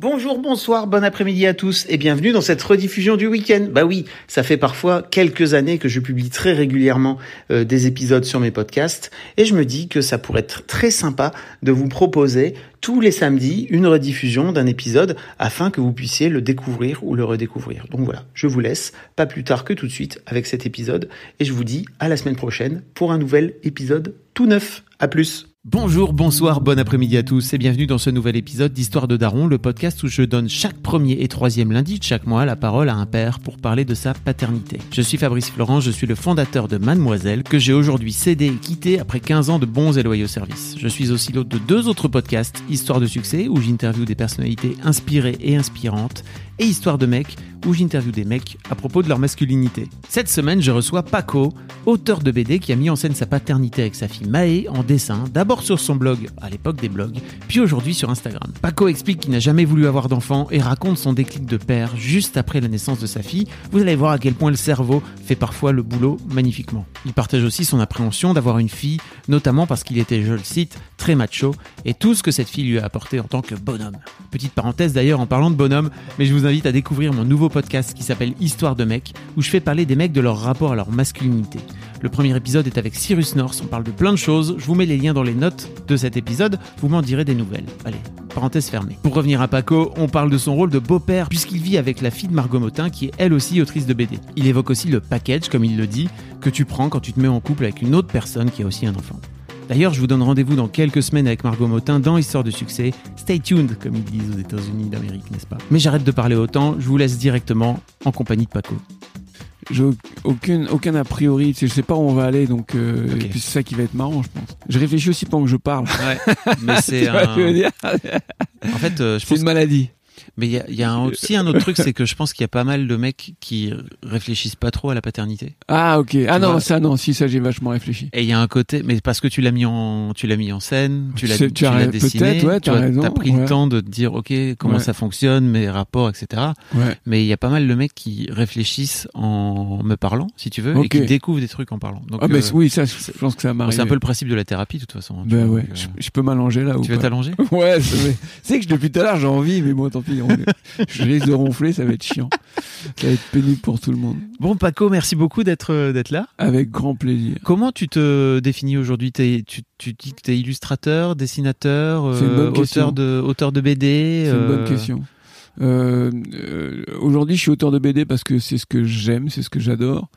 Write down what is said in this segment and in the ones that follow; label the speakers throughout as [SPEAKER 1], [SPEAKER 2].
[SPEAKER 1] Bonjour, bonsoir, bon après-midi à tous et bienvenue dans cette rediffusion du week-end. Bah oui, ça fait parfois quelques années que je publie très régulièrement euh, des épisodes sur mes podcasts et je me dis que ça pourrait être très sympa de vous proposer tous les samedis une rediffusion d'un épisode afin que vous puissiez le découvrir ou le redécouvrir. Donc voilà, je vous laisse pas plus tard que tout de suite avec cet épisode et je vous dis à la semaine prochaine pour un nouvel épisode tout neuf. À plus. Bonjour, bonsoir, bon après-midi à tous et bienvenue dans ce nouvel épisode d'Histoire de Daron, le podcast où je donne chaque premier et troisième lundi de chaque mois la parole à un père pour parler de sa paternité. Je suis Fabrice Florent, je suis le fondateur de Mademoiselle que j'ai aujourd'hui cédé et quitté après 15 ans de bons et loyaux services. Je suis aussi l'hôte de deux autres podcasts, Histoire de succès où j'interviewe des personnalités inspirées et inspirantes et Histoire de mecs où j'interviewe des mecs à propos de leur masculinité. Cette semaine, je reçois Paco, auteur de BD qui a mis en scène sa paternité avec sa fille Maë en dessin, d'abord sur son blog, à l'époque des blogs, puis aujourd'hui sur Instagram. Paco explique qu'il n'a jamais voulu avoir d'enfant et raconte son déclic de père juste après la naissance de sa fille. Vous allez voir à quel point le cerveau fait parfois le boulot magnifiquement. Il partage aussi son appréhension d'avoir une fille, notamment parce qu'il était, je le cite, très macho, et tout ce que cette fille lui a apporté en tant que bonhomme. Petite parenthèse d'ailleurs en parlant de bonhomme, mais je vous invite à découvrir mon nouveau podcast qui s'appelle Histoire de mecs, où je fais parler des mecs de leur rapport à leur masculinité. Le premier épisode est avec Cyrus North, on parle de plein de choses, je vous mets les liens dans les notes de cet épisode, vous m'en direz des nouvelles. Allez, parenthèse fermée. Pour revenir à Paco, on parle de son rôle de beau-père, puisqu'il vit avec la fille de Margot Motin, qui est elle aussi autrice de BD. Il évoque aussi le package, comme il le dit, que tu prends quand tu te mets en couple avec une autre personne qui a aussi un enfant. D'ailleurs, je vous donne rendez-vous dans quelques semaines avec Margot Motin dans Histoire de succès. Stay tuned, comme ils disent aux États-Unis d'Amérique, n'est-ce pas? Mais j'arrête de parler autant, je vous laisse directement en compagnie de Paco.
[SPEAKER 2] J'ai aucun, aucun a priori, tu sais, je sais pas où on va aller, donc euh,
[SPEAKER 1] Ok.
[SPEAKER 2] et puis c'est ça qui va être marrant, je pense. Je réfléchis aussi pendant que je parle.
[SPEAKER 1] Ouais, mais c'est un... En fait, euh, je
[SPEAKER 2] C'est
[SPEAKER 1] pense
[SPEAKER 2] une maladie.
[SPEAKER 1] Mais il y a, il y a un- aussi un autre truc, c'est que je pense qu'il y a pas mal de mecs qui réfléchissent pas trop à la paternité.
[SPEAKER 2] Ah ok. Ah
[SPEAKER 1] Tu
[SPEAKER 2] non, ça non, si ça j'ai vachement réfléchi.
[SPEAKER 1] Et il y a un côté, mais parce que tu l'as mis en, tu l'as mis en scène, tu l'as, tu
[SPEAKER 2] tu as
[SPEAKER 1] l'as dessiné,
[SPEAKER 2] peut-être, ouais,
[SPEAKER 1] tu
[SPEAKER 2] t'as
[SPEAKER 1] pris
[SPEAKER 2] ouais.
[SPEAKER 1] le temps de te dire, ok, comment
[SPEAKER 2] Ouais.
[SPEAKER 1] ça fonctionne, mes rapports, etc.
[SPEAKER 2] Ouais.
[SPEAKER 1] Mais il y a pas mal de mecs qui réfléchissent en me parlant, si tu veux, et qui découvrent des trucs en parlant. Donc,
[SPEAKER 2] Ah mais
[SPEAKER 1] euh,
[SPEAKER 2] oui, ça, je pense que ça m'arrive.
[SPEAKER 1] c'est un peu le principe de la thérapie, de toute façon. hein,
[SPEAKER 2] Ben
[SPEAKER 1] vois,
[SPEAKER 2] ouais.
[SPEAKER 1] donc, euh,
[SPEAKER 2] Je, je peux m'allonger là ou
[SPEAKER 1] tu veux
[SPEAKER 2] pas
[SPEAKER 1] t'allonger?
[SPEAKER 2] Ouais, c'est vrai. C'est que depuis tout à l'heure j'ai envie, mais bon tant pis. On- je risque de ronfler, ça va être chiant. Ça va être pénible pour tout le monde.
[SPEAKER 1] Bon, Paco, merci beaucoup d'être euh, d'être là.
[SPEAKER 2] Avec grand plaisir.
[SPEAKER 1] Comment tu te définis aujourd'hui? Tu, tu dis que tu es illustrateur, dessinateur,
[SPEAKER 2] question.
[SPEAKER 1] auteur, de, auteur de BD
[SPEAKER 2] C'est une
[SPEAKER 1] euh,
[SPEAKER 2] bonne question. Euh, euh, Aujourd'hui, je suis auteur de BD parce que c'est ce que j'aime, c'est ce que j'adore,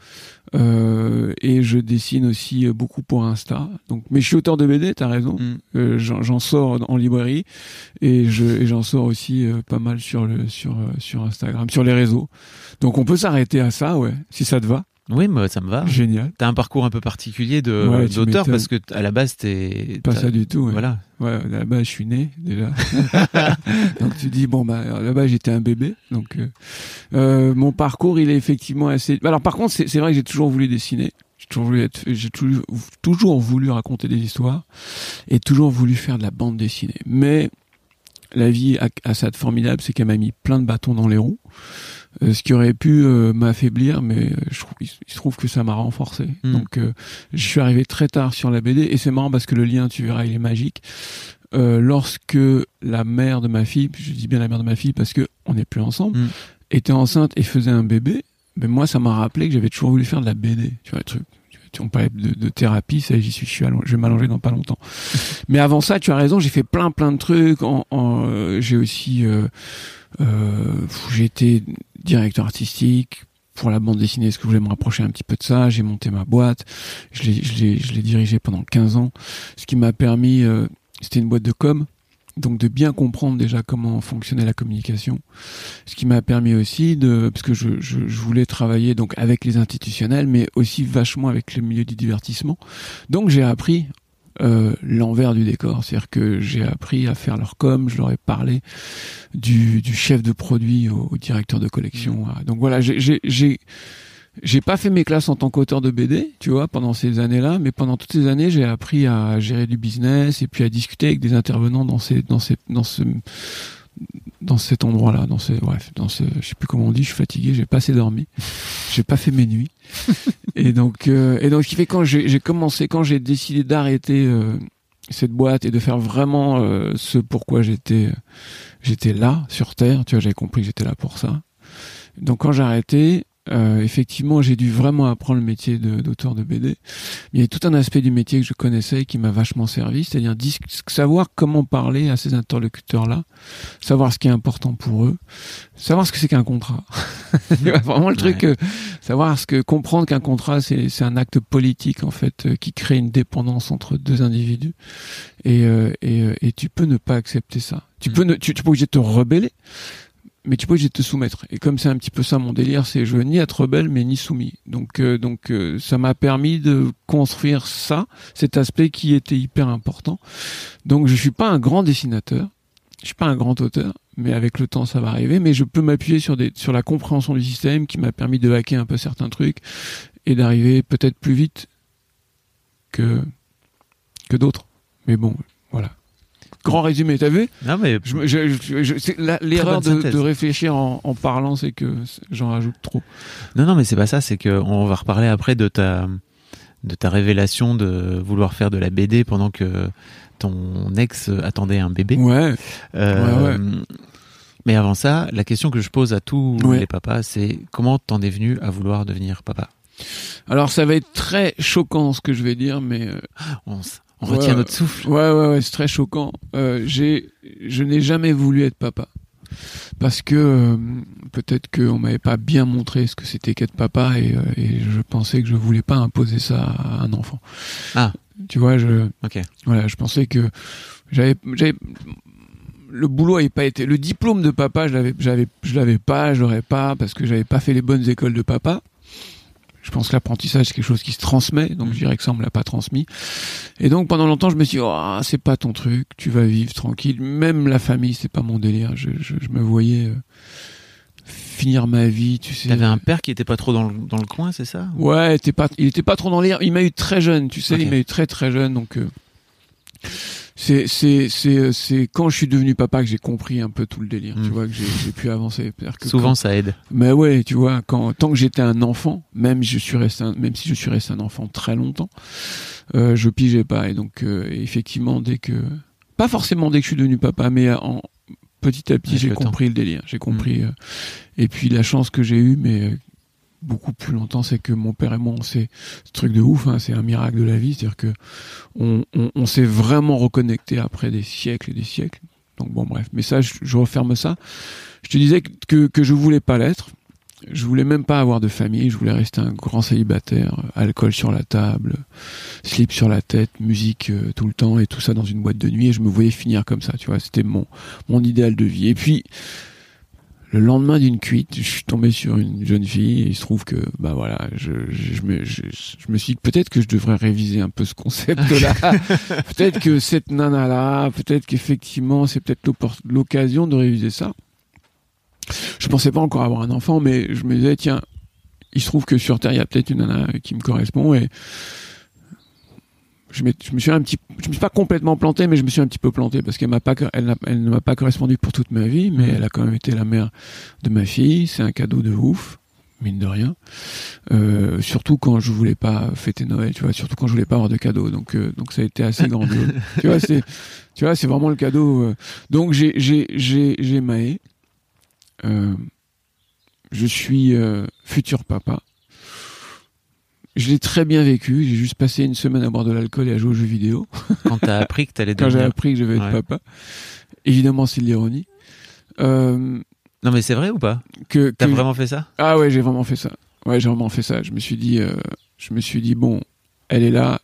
[SPEAKER 2] Euh, et je dessine aussi euh, beaucoup pour Insta. Donc, mais je suis auteur de BD, t'as raison.
[SPEAKER 1] Mm.
[SPEAKER 2] Euh, J'en sors en librairie et je et j'en sors aussi euh, pas mal sur le sur sur Instagram, sur les réseaux. Donc, on peut s'arrêter à ça, ouais, si ça te va.
[SPEAKER 1] Oui, moi, ça me va.
[SPEAKER 2] Génial.
[SPEAKER 1] T'as un parcours un peu particulier de
[SPEAKER 2] Ouais,
[SPEAKER 1] d'auteur parce que à la base t'es
[SPEAKER 2] Pas ça du tout. Ouais.
[SPEAKER 1] Voilà.
[SPEAKER 2] Ouais, là-bas, je suis né déjà. donc tu dis bon bah là-bas j'étais un bébé. Donc euh, euh, mon parcours il est effectivement assez. Alors par contre c'est c'est vrai que j'ai toujours voulu dessiner. J'ai toujours voulu être. J'ai toujours toujours voulu raconter des histoires et toujours voulu faire de la bande dessinée. Mais la vie a, a ça de formidable, c'est qu'elle m'a mis plein de bâtons dans les roues. Euh, ce qui aurait pu euh, m'affaiblir, mais euh, je trouve, il, se- trouve que ça m'a renforcé.
[SPEAKER 1] Mm.
[SPEAKER 2] Donc, euh, je suis arrivé très tard sur la BD, et c'est marrant parce que le lien, tu verras, il est magique. Euh, lorsque la mère de ma fille, je dis bien la mère de ma fille parce que on n'est plus ensemble,
[SPEAKER 1] Mm.
[SPEAKER 2] était enceinte et faisait un bébé, ben moi, ça m'a rappelé que j'avais toujours voulu faire de la BD. Tu vois, le truc. On parlait de, thérapie, ça j'y suis, je suis je vais m'allonger dans pas longtemps. Mais avant ça, tu as raison, j'ai fait plein plein de trucs. Euh, j'ai aussi, euh, euh, j'ai été directeur artistique pour la bande dessinée, parce que je voulais me rapprocher un petit peu de ça. J'ai monté ma boîte, je l'ai, dirigée pendant 15 ans, ce qui m'a permis, c'était une boîte de com, donc de bien comprendre déjà comment fonctionnait la communication. Ce qui m'a permis aussi de, parce que je, je, je voulais travailler donc avec les institutionnels, mais aussi vachement avec le milieu du divertissement. Donc j'ai appris euh, l'envers du décor. C'est-à-dire que j'ai appris à faire leur com, je leur ai parlé du, du chef de produit au, au directeur de collection.
[SPEAKER 1] Mmh.
[SPEAKER 2] Donc voilà, j'ai- j'ai pas fait mes classes en tant qu'auteur de BD, tu vois, pendant ces années-là, mais pendant toutes ces années, j'ai appris à gérer du business et puis à discuter avec des intervenants dans ces dans ces dans ce dans cet endroit-là, dans ce bref, dans ce je sais plus comment on dit, je suis fatigué, j'ai pas assez dormi, j'ai pas fait mes nuits. et donc euh, et donc ce qui fait quand j'ai j'ai commencé quand j'ai décidé d'arrêter euh, cette boîte et de faire vraiment euh, ce pourquoi j'étais j'étais là sur terre, tu vois, j'avais compris que j'étais là pour ça. Donc quand j'ai arrêté, euh, effectivement, j'ai dû vraiment apprendre le métier de- d'auteur de, BD. Il y a tout un aspect du métier que je connaissais et qui m'a vachement servi, c'est-à-dire savoir comment parler à ces interlocuteurs-là, savoir ce qui est important pour eux, savoir ce que c'est qu'un contrat. Vois, vraiment le truc, euh, savoir ce que comprendre qu'un contrat, c'est un acte politique en fait euh, qui crée une dépendance entre deux individus et euh, et, euh, et tu peux ne pas accepter ça. Tu
[SPEAKER 1] Mm.
[SPEAKER 2] peux ne, tu, tu pas obligé de te rebeller, mais tu peux obligé de te soumettre. Et comme c'est un petit peu ça mon délire, c'est je veux ni être rebelle mais ni soumis. Donc euh, donc euh, ça m'a permis de construire ça, cet aspect qui était hyper important. Donc je suis pas un grand dessinateur, je suis pas un grand auteur, mais avec le temps ça va arriver. Mais je peux m'appuyer sur sur la compréhension du système qui m'a permis de hacker un peu certains trucs et d'arriver peut-être plus vite que que d'autres. Mais bon, voilà. Grand résumé, t'as vu?
[SPEAKER 1] Non, mais
[SPEAKER 2] L'erreur de, réfléchir en, en parlant, c'est que j'en rajoute trop.
[SPEAKER 1] non, non, mais c'est pas ça. C'est que on va reparler après de ta de ta révélation de vouloir faire de la BD pendant que ton ex attendait un bébé.
[SPEAKER 2] Ouais,
[SPEAKER 1] Euh,
[SPEAKER 2] Ouais,
[SPEAKER 1] Mais avant ça, la question que je pose à tous
[SPEAKER 2] Ouais.
[SPEAKER 1] les papas, c'est comment t'en es venu à vouloir devenir papa?
[SPEAKER 2] Alors ça va être très choquant ce que je vais dire, mais euh,
[SPEAKER 1] On, s- on
[SPEAKER 2] Ouais.
[SPEAKER 1] retient notre souffle.
[SPEAKER 2] ouais, ouais, ouais, c'est très choquant. Euh, j'ai, je n'ai jamais voulu être papa. Parce que euh, peut-être qu'on m'avait pas bien montré ce que c'était qu'être papa et, euh, et je pensais que je voulais pas imposer ça à un enfant.
[SPEAKER 1] Ah.
[SPEAKER 2] Tu vois, je,
[SPEAKER 1] Ok.
[SPEAKER 2] Voilà, je pensais que j'avais, j'avais, le boulot avait pas été, le diplôme de papa, je l'avais, j'avais, je l'avais pas, je l'aurais pas parce que j'avais pas fait les bonnes écoles de papa. Je pense que l'apprentissage c'est quelque chose qui se transmet, donc je dirais que ça on me l'a pas transmis. Et donc pendant longtemps je me suis dit, oh, c'est pas ton truc, tu vas vivre tranquille. Même la famille c'est pas mon délire. Je, je, je me voyais euh, finir ma vie, tu sais.
[SPEAKER 1] T'avais un père qui était pas trop dans le, dans le coin, c'est ça?
[SPEAKER 2] Ouais, était pas, il était pas trop dans l'air. Il m'a eu très jeune, tu sais, il m'a eu très très jeune, donc euh, c'est c'est c'est euh, c'est quand je suis devenu papa que j'ai compris un peu tout le délire. Tu vois que j'ai pu avancer. Que
[SPEAKER 1] Souvent,
[SPEAKER 2] quand-
[SPEAKER 1] ça aide.
[SPEAKER 2] mais ouais, tu vois, quand tant que j'étais un enfant, même je suis resté, un- même si je suis resté un enfant très longtemps, euh, je pigeais pas. Et donc euh, effectivement, dès que, pas forcément dès que je suis devenu papa, mais en petit à petit, j'ai
[SPEAKER 1] temps.
[SPEAKER 2] compris le délire. J'ai compris. euh, et puis la chance que j'ai eue, mais beaucoup plus longtemps, c'est que mon père et moi, on s'est ce truc de ouf. Hein, c'est un miracle de la vie, c'est-à-dire que on, s'est vraiment reconnecté après des siècles et des siècles. Donc bon, bref. Mais ça, je, referme ça. Je te disais que, que, je voulais pas l'être. Je voulais même pas avoir de famille. Je voulais rester un grand célibataire, alcool sur la table, slip sur la tête, musique euh, tout le temps et tout ça dans une boîte de nuit. Et je me voyais finir comme ça. Tu vois, c'était mon mon idéal de vie. Et puis le lendemain d'une cuite, je suis tombé sur une jeune fille et il se trouve que bah voilà, je, je, je me je, je me suis dit peut-être que je devrais réviser un peu ce concept-là. peut-être que cette nana-là, peut-être qu'effectivement c'est peut-être l'occasion de réviser ça. Je pensais pas encore avoir un enfant, mais je me disais tiens, il se trouve que sur Terre il y a peut-être une nana qui me correspond et je, je me suis un petit, je me suis pas complètement planté, mais je me suis un petit peu planté parce qu'elle m'a pas, elle, n'a- elle ne m'a pas correspondu pour toute ma vie, mais
[SPEAKER 1] Mhm.
[SPEAKER 2] elle a quand même été la mère de ma fille. C'est un cadeau de ouf, mine de rien. Euh, surtout quand je voulais pas fêter Noël, tu vois, surtout quand je voulais pas avoir de cadeau. Donc, euh, donc ça a été assez grandiose. tu vois, c'est, tu vois, c'est vraiment le cadeau. euh. Donc j'ai, j'ai, j'ai, j'ai Maë. Je suis futur papa. Je l'ai très bien vécu. J'ai juste passé une semaine à boire de l'alcool et à jouer aux jeux vidéo.
[SPEAKER 1] Quand t'as appris que t'allais
[SPEAKER 2] Quand j'ai
[SPEAKER 1] devenir.
[SPEAKER 2] appris que je vais être
[SPEAKER 1] Ouais.
[SPEAKER 2] papa. Évidemment, c'est de l'ironie. Euh,
[SPEAKER 1] Non, mais c'est vrai ou pas
[SPEAKER 2] que,
[SPEAKER 1] T'as
[SPEAKER 2] que-
[SPEAKER 1] vraiment fait ça
[SPEAKER 2] Ah ouais, j'ai vraiment fait ça. Ouais, j'ai vraiment fait ça. Je me suis dit, euh, je me suis dit bon, elle est là,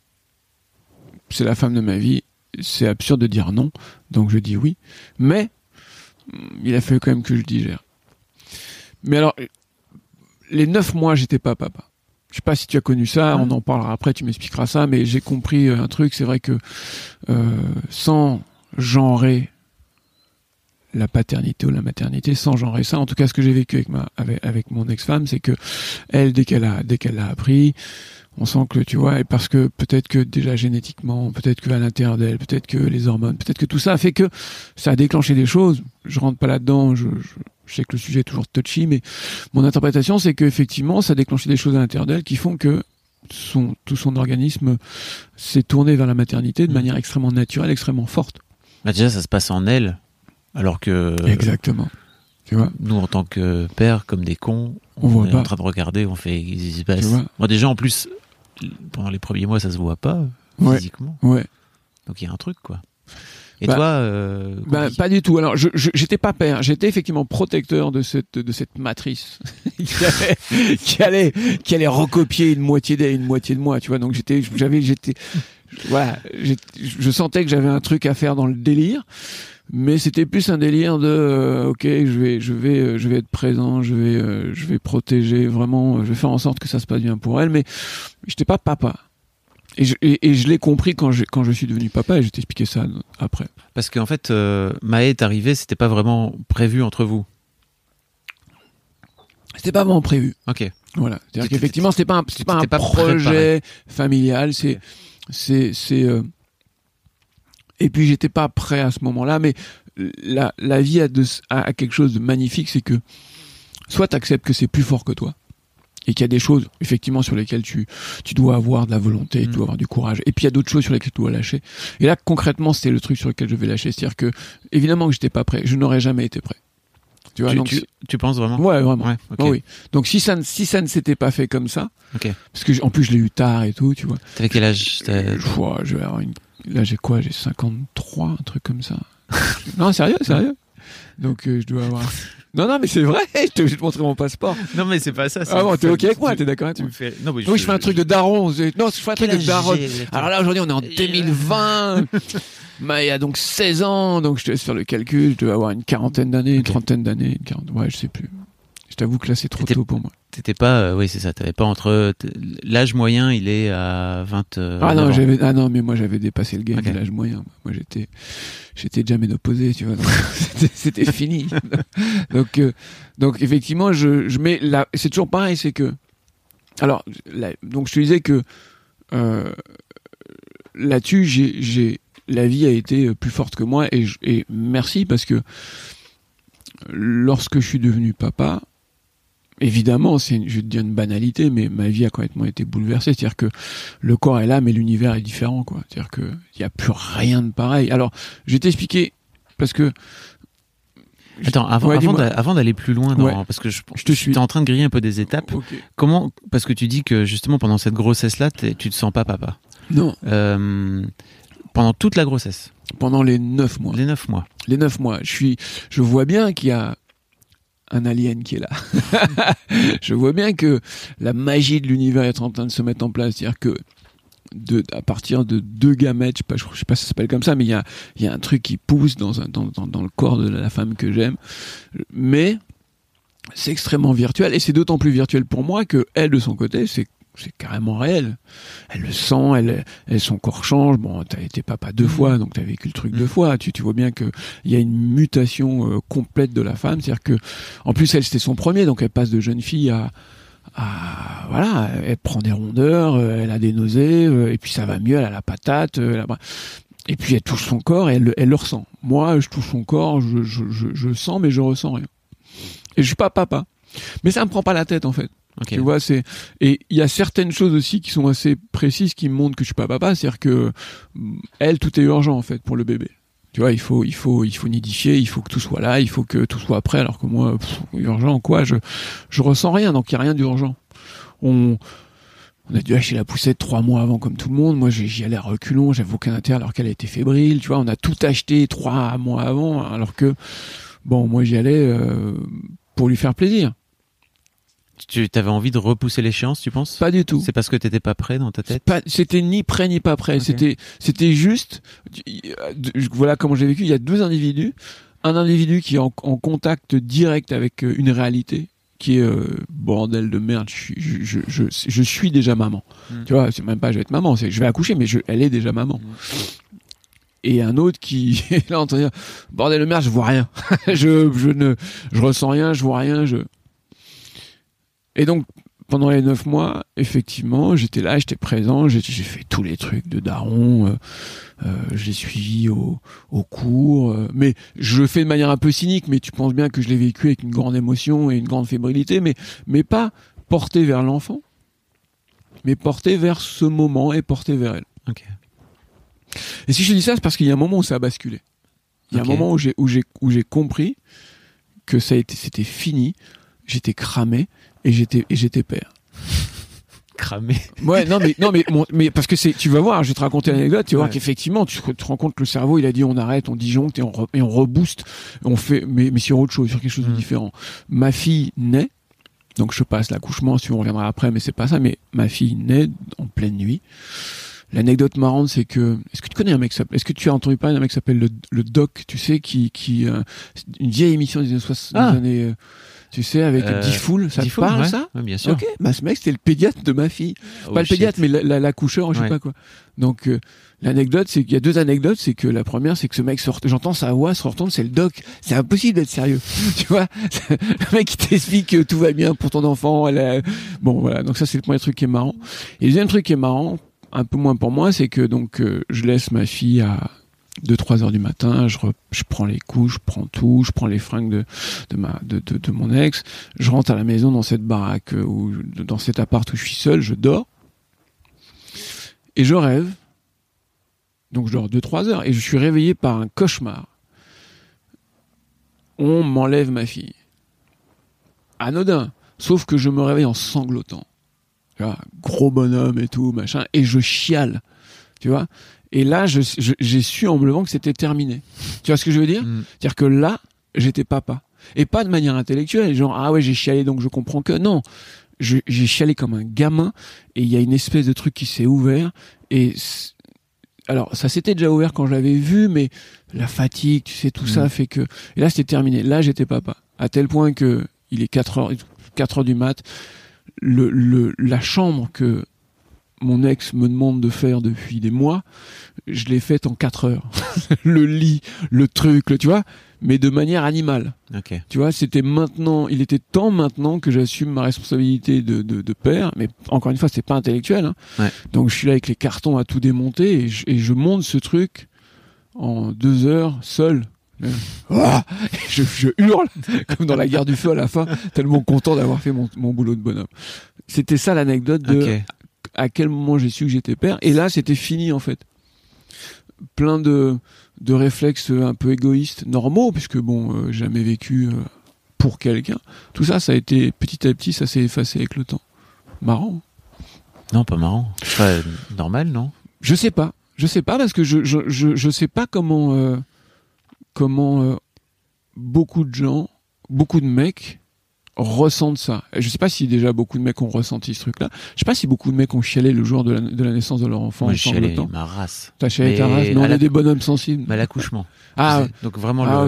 [SPEAKER 2] c'est la femme de ma vie. C'est absurde de dire non, donc je dis oui. Mais il a fallu quand même que je digère. Mais alors, les neuf mois, j'étais pas papa. Je sais pas si tu as connu ça, on en parlera après, tu m'expliqueras ça, mais j'ai compris euh, un truc, c'est vrai que euh, sans genrer la paternité ou la maternité, sans genrer ça, en tout cas ce que j'ai vécu avec ma avec, avec mon ex-femme, c'est que elle dès qu'elle a dès qu'elle l'a appris, on sent que tu vois, et parce que peut-être que déjà génétiquement, peut-être que à l'intérieur d'elle, peut-être que les hormones, peut-être que tout ça a fait que ça a déclenché des choses. Je rentre pas là-dedans, je, je, je sais que le sujet est toujours touchy, mais mon interprétation c'est que effectivement ça a déclenché des choses à l'intérieur d'elle qui font que son, tout son organisme s'est tourné vers la maternité de
[SPEAKER 1] Mhm.
[SPEAKER 2] manière extrêmement naturelle, extrêmement forte.
[SPEAKER 1] Bah, déjà, ça se passe en elle, alors que
[SPEAKER 2] Exactement. Tu vois
[SPEAKER 1] nous, en tant que père, comme des cons,
[SPEAKER 2] On voit
[SPEAKER 1] est
[SPEAKER 2] pas.
[SPEAKER 1] en train de regarder, on fait qui se passe. Moi, déjà, en plus, pendant les premiers mois, ça se voit pas
[SPEAKER 2] Ouais.
[SPEAKER 1] physiquement.
[SPEAKER 2] Ouais.
[SPEAKER 1] Donc il y a un truc, quoi. Et
[SPEAKER 2] Bah,
[SPEAKER 1] toi, euh,
[SPEAKER 2] Bah, pas du tout. Alors, je, je- j'étais pas père. J'étais effectivement protecteur de cette de cette matrice qui, allait, qui allait qui allait recopier une moitié d'elle, une moitié de moi. Tu vois. Donc j'étais, j'avais, j'étais, voilà, je sentais que j'avais un truc à faire dans le délire. Mais c'était plus un délire de, euh, ok, je vais, je vais, euh, je vais être présent, je vais, euh, je vais protéger vraiment, je vais faire en sorte que ça se passe bien pour elle. Mais j'étais pas papa. Et je, et, et je l'ai compris quand je, quand je suis devenu papa et je vais t'expliquer ça après.
[SPEAKER 1] Parce qu'en fait, euh, Maë est arrivé, c'était pas vraiment prévu entre vous.
[SPEAKER 2] C'était pas vraiment prévu.
[SPEAKER 1] Ok.
[SPEAKER 2] Voilà. C'est-à-dire qu'effectivement, c'était pas un, c'était pas un
[SPEAKER 1] pas
[SPEAKER 2] projet familial. C'est, c'est, c'est. euh, Et puis j'étais pas prêt à ce moment-là, mais la, la vie a, de, a, a quelque chose de magnifique, c'est que soit t'acceptes que c'est plus fort que toi et qu'il y a des choses effectivement sur lesquelles tu tu dois avoir de la volonté, tu
[SPEAKER 1] Mm.
[SPEAKER 2] dois avoir du courage, et puis il y a d'autres choses sur lesquelles tu dois lâcher. Et là concrètement, c'était le truc sur lequel je vais lâcher, c'est-à-dire que évidemment que j'étais pas prêt, je n'aurais jamais été prêt. Tu vois,
[SPEAKER 1] Tu,
[SPEAKER 2] donc
[SPEAKER 1] tu, tu penses vraiment?
[SPEAKER 2] Ouais, vraiment.
[SPEAKER 1] Ouais.
[SPEAKER 2] Ah oui. Donc si ça ne si ça ne s'était pas fait comme ça, parce que en plus je l'ai eu tard et tout, tu vois.
[SPEAKER 1] T'avais quel âge
[SPEAKER 2] Euh, ouah, je vais avoir une là j'ai quoi J'ai 53, un truc comme ça. non, sérieux, sérieux. Donc euh, je dois avoir Non non, mais c'est vrai, je je vais te montrer mon passeport.
[SPEAKER 1] Non, mais c'est pas ça.
[SPEAKER 2] Ah bon, t'es OK avec moi, t'es d'accord avec moi
[SPEAKER 1] fais. Non, mais
[SPEAKER 2] Oui, je fais un truc de daron, non, je fais un truc de daron. Alors là aujourd'hui, on est en 2020. Maya a donc 16 ans, donc je te laisse faire le calcul, je dois avoir une quarantaine d'années, une trentaine d'années, une quarante... ouais, je sais plus. T'avoue que là c'est trop tôt pour moi.
[SPEAKER 1] T'étais pas. euh, oui, c'est ça. T'avais pas entre. L'âge moyen, il est à 20. euh,
[SPEAKER 2] Ah non,
[SPEAKER 1] ans.
[SPEAKER 2] j'avais ah non, mais moi j'avais dépassé le game de l'âge moyen. Moi j'étais j'étais déjà ménopausé, tu vois. donc c'était- fini. donc euh, donc effectivement, je je mets là, c'est toujours pareil, c'est que alors là, donc je te disais que euh, là-dessus, j'ai j'ai la vie a été plus forte que moi et je- et merci parce que lorsque je suis devenu papa, évidemment, c'est je vais te dire une banalité, mais ma vie a complètement été bouleversée. C'est-à-dire que le corps est là, mais l'univers est différent, quoi. C'est-à-dire que il y a plus rien de pareil. Alors, je vais t'expliquer parce que
[SPEAKER 1] Attends, avant,
[SPEAKER 2] Ouais,
[SPEAKER 1] d'aller plus loin,
[SPEAKER 2] Ouais.
[SPEAKER 1] parce que je,
[SPEAKER 2] Je te suis.
[SPEAKER 1] T'es en train de griller un peu des étapes. Comment Parce que tu dis que justement pendant cette grossesse-là, tu te sens pas papa.
[SPEAKER 2] non,
[SPEAKER 1] Euh, pendant toute la grossesse,
[SPEAKER 2] pendant les neuf mois,
[SPEAKER 1] les neuf mois.
[SPEAKER 2] les neuf mois, je suis, je vois bien qu'il y a un alien qui est là. je vois bien que la magie de l'univers est en train de se mettre en place. C'est-à-dire que à partir de deux gamètes, je sais pas, sais pas si ça s'appelle comme ça, mais il y a, y a un truc qui pousse dans, un, dans, dans, dans le corps de la femme que j'aime. Mais c'est extrêmement virtuel et c'est d'autant plus virtuel pour moi que elle, de son côté, c'est c'est carrément réel. Elle le sent, elle, elle son corps change. Bon, t'as été papa deux fois, donc t'as vécu le truc deux fois. Tu, tu vois bien que il y a une mutation euh, complète de la femme, c'est-à-dire que, en plus, elle c'était son premier, donc elle passe de jeune fille à, à voilà, elle prend des rondeurs, euh, elle a des nausées, euh, et puis ça va mieux, elle a la patate, euh, elle a- et puis elle touche son corps et elle, elle le ressent. Moi, je touche son corps, je, je, je, je sens, mais je ressens rien. Et je suis pas papa. Mais ça me prend pas la tête en fait. Tu vois, c'est et il y a certaines choses aussi qui sont assez précises qui montrent que je suis pas papa, c'est-à-dire que mm, elle tout est urgent en fait pour le bébé. Tu vois, il faut il faut il faut nidifier, il faut que tout soit là, il faut que tout soit prêt alors que moi pff, urgent quoi, je je ressens rien donc il y a rien d'urgent. On on a dû acheter la poussette trois mois avant comme tout le monde. Moi, j'y allais à reculons, j'avais aucun intérêt alors qu'elle était fébrile. Tu vois, on a tout acheté trois mois avant alors que bon, moi j'y allais euh, pour lui faire plaisir.
[SPEAKER 1] Tu avais envie de repousser l'échéance, tu penses?
[SPEAKER 2] Pas du tout.
[SPEAKER 1] C'est parce que t'étais pas prêt dans ta tête?
[SPEAKER 2] C'était ni prêt ni pas prêt. C'était, c'était juste. euh, Voilà comment j'ai vécu. Il y a deux individus. Un individu qui est en, en contact direct avec euh, une réalité qui est euh, bordel de merde. Je suis, je, je, je, suis déjà maman.
[SPEAKER 1] Mm.
[SPEAKER 2] Tu vois, c'est même pas je vais être maman, c'est je vais accoucher, mais je, elle est déjà maman. Et un autre qui est là en train de dire bordel de merde, je vois rien. je, je ne, je ressens rien, je vois rien. Je. Et donc pendant les neuf mois, effectivement, j'étais là, j'étais présent, j'ai fait tous les trucs de daron, euh, euh, j'ai suivi au, au cours, euh, mais je le fais de manière un peu cynique, mais tu penses bien que je l'ai vécu avec une grande émotion et une grande fébrilité, mais, mais pas porté vers l'enfant, mais porté vers ce moment et porté vers elle.
[SPEAKER 1] Ok.
[SPEAKER 2] Et si je dis ça, c'est parce qu'il y a un moment où ça a basculé. Il y a un moment où j'ai compris que ça c'était fini, j'étais cramé et j'étais et j'étais père.
[SPEAKER 1] Cramé.
[SPEAKER 2] Ouais, non mais non mais mon- mais parce que c'est tu vas voir, je vais te raconter l'anecdote, tu vas voir
[SPEAKER 1] Ouais.
[SPEAKER 2] qu'effectivement tu te rends compte que le cerveau il a dit on arrête, on disjoncte et on re- et on rebooste, on fait mais mais sur autre chose, sur quelque chose de
[SPEAKER 1] Mm.
[SPEAKER 2] différent. Ma fille naît donc je passe l'accouchement, si on reviendra après, mais c'est pas ça. Mais ma fille naît en pleine nuit. L'anecdote marrante, c'est que est-ce que tu connais un mec Est-ce que tu as entendu parler d'un mec qui s'appelle le, le Doc Tu sais, qui qui euh, une vieille émission des années 60,
[SPEAKER 1] Ah.
[SPEAKER 2] des années, euh, tu sais, avec
[SPEAKER 1] Euh,
[SPEAKER 2] Diffoul. Ça te parle
[SPEAKER 1] ouais.
[SPEAKER 2] ça
[SPEAKER 1] Ouais, Bien sûr.
[SPEAKER 2] Ok, bah ce mec c'était le pédiatre de ma fille.
[SPEAKER 1] Oh,
[SPEAKER 2] pas le
[SPEAKER 1] shit.
[SPEAKER 2] pédiatre, mais la- la- l'accoucheur, je sais pas quoi. Donc euh, l'anecdote, c'est qu'il y a deux anecdotes. C'est que la première, c'est que ce mec sort, j'entends sa voix se retourne, c'est le doc. C'est impossible d'être sérieux, tu vois? le mec qui t'explique que tout va bien pour ton enfant. Elle a- Bon voilà, donc ça c'est le premier truc qui est marrant. Et le deuxième truc qui est marrant, un peu moins pour moi, c'est que donc euh, je laisse ma fille à 2-3 heures du matin, je, je prends les couches, je prends tout, je prends les fringues de, de, ma, de, de, mon ex, je rentre à la maison dans cette baraque, euh, où, dans cet appart où je suis seul, je dors, et je rêve, donc je dors 2-3 heures, et je suis réveillé par un cauchemar. On m'enlève ma fille. Anodin, sauf que je me réveille en sanglotant. Tu vois, gros bonhomme et tout, machin, et je chiale, tu vois. Et là, j'ai su en me levant que c'était terminé. Tu vois ce que je veux dire
[SPEAKER 1] Mm.
[SPEAKER 2] C'est-à-dire que là, j'étais papa. Et pas de manière intellectuelle, genre, ah ouais, j'ai chialé donc je comprends que. Non, j'ai chialé comme un gamin, et il y a une espèce de truc qui s'est ouvert, et. Alors, ça s'était déjà ouvert quand je l'avais vu, mais la fatigue, tu sais, tout
[SPEAKER 1] Mm.
[SPEAKER 2] ça fait que. Et là, c'était terminé. Là, j'étais papa. À tel point que il est 4 heures, 4 heures du mat. Le, le, la chambre que mon ex me demande de faire depuis des mois, je l'ai faite en 4 heures. le lit, le truc, le, tu vois, mais de manière animale.
[SPEAKER 1] Ok.
[SPEAKER 2] Tu vois, c'était maintenant, il était temps maintenant que j'assume ma responsabilité de, de, de père, mais encore une fois, c'est pas intellectuel. Hein.
[SPEAKER 1] Ouais.
[SPEAKER 2] Donc je suis là avec les cartons à tout démonter et je, et je monte ce truc en deux heures seul. Ah je, je hurle comme dans la guerre du feu à la fin, tellement content d'avoir fait mon, mon boulot de bonhomme. C'était ça l'anecdote de
[SPEAKER 1] Ok.
[SPEAKER 2] À quel moment j'ai su que j'étais père. Et là, c'était fini en fait. Plein de, de réflexes un peu égoïstes, normaux, puisque bon, euh, jamais vécu euh, pour quelqu'un. Tout ça, ça a été petit à petit, ça s'est effacé avec le temps. Marrant.
[SPEAKER 1] Non, pas marrant. Enfin, normal, non?
[SPEAKER 2] Je sais pas. Je sais pas parce que je je je, je sais pas comment euh, comment beaucoup de gens, beaucoup de mecs ressentent ça. Et Je sais pas si déjà beaucoup de mecs ont ressenti ce truc-là. Je sais pas si beaucoup de mecs ont chialé le jour de la, de la naissance de leur enfant.
[SPEAKER 1] Moi, allé
[SPEAKER 2] sanglotant.
[SPEAKER 1] ma race.
[SPEAKER 2] T'as chialé
[SPEAKER 1] Mais
[SPEAKER 2] ta race, mais on est des bonhommes sensibles.
[SPEAKER 1] Mais à l'accouchement.
[SPEAKER 2] Ah.
[SPEAKER 1] Donc vraiment
[SPEAKER 2] Ah,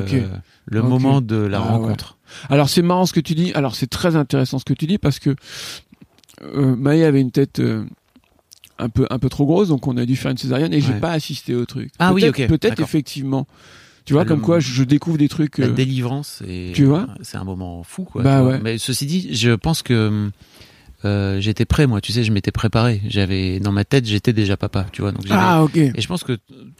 [SPEAKER 1] le, moment de la
[SPEAKER 2] Ah, ouais.
[SPEAKER 1] rencontre.
[SPEAKER 2] Alors c'est marrant ce que tu dis. Alors c'est très intéressant ce que tu dis parce que euh, Maë avait une tête euh, un peu un peu trop grosse, donc on a dû faire une césarienne et j'ai
[SPEAKER 1] Ouais.
[SPEAKER 2] pas assisté au truc.
[SPEAKER 1] Ah oui, ok,
[SPEAKER 2] Peut-être effectivement. Tu vois, comme quoi je, découvre des trucs.
[SPEAKER 1] La
[SPEAKER 2] euh,
[SPEAKER 1] délivrance, et
[SPEAKER 2] tu vois
[SPEAKER 1] c'est un moment fou, quoi.
[SPEAKER 2] Bah ouais.
[SPEAKER 1] Mais ceci dit, je pense que euh, j'étais prêt, moi. Tu sais, je m'étais préparé. J'avais dans ma tête, j'étais déjà papa, tu vois. Donc
[SPEAKER 2] Ah ok.
[SPEAKER 1] et je pense que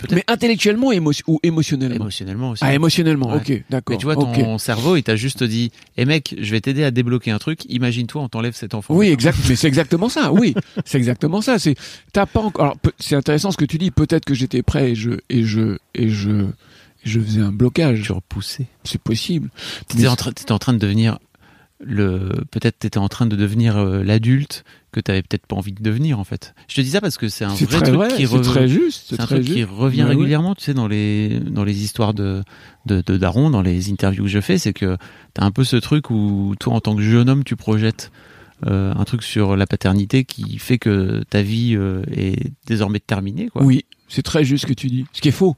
[SPEAKER 2] Mais intellectuellement émo- ou émotionnellement.
[SPEAKER 1] émotionnellement aussi.
[SPEAKER 2] Ah émotionnellement.
[SPEAKER 1] Ouais.
[SPEAKER 2] Ok, d'accord.
[SPEAKER 1] Mais tu vois, ton cerveau, il t'a juste dit, eh mec, je vais t'aider à débloquer un truc. Imagine-toi, on t'enlève cet enfant.
[SPEAKER 2] Oui, exact. Mais c'est exactement ça. Oui, c'est exactement ça. C'est t'as pas encore. Alors c'est intéressant ce que tu dis. Peut-être que j'étais prêt et je et je et je je faisais un blocage.
[SPEAKER 1] Tu repoussais.
[SPEAKER 2] C'est possible.
[SPEAKER 1] T'étais
[SPEAKER 2] Mais
[SPEAKER 1] en, train- t'étais en train de devenir le. Peut-être t'étais en train de devenir euh, l'adulte que t'avais peut-être pas envie de devenir en fait. Je te dis ça parce que c'est un vrai truc
[SPEAKER 2] vrai.
[SPEAKER 1] qui
[SPEAKER 2] C'est
[SPEAKER 1] re-
[SPEAKER 2] très juste.
[SPEAKER 1] C'est un
[SPEAKER 2] très
[SPEAKER 1] truc qui
[SPEAKER 2] juste.
[SPEAKER 1] revient
[SPEAKER 2] ouais.
[SPEAKER 1] régulièrement, tu sais, dans les dans les histoires de de, de Daron, dans les interviews que je fais, c'est que t'as un peu ce truc où toi, en tant que jeune homme, tu projettes euh, un truc sur la paternité qui fait que ta vie euh, est désormais terminée, quoi.
[SPEAKER 2] Oui, c'est très juste ce que tu dis. Ce qui est faux.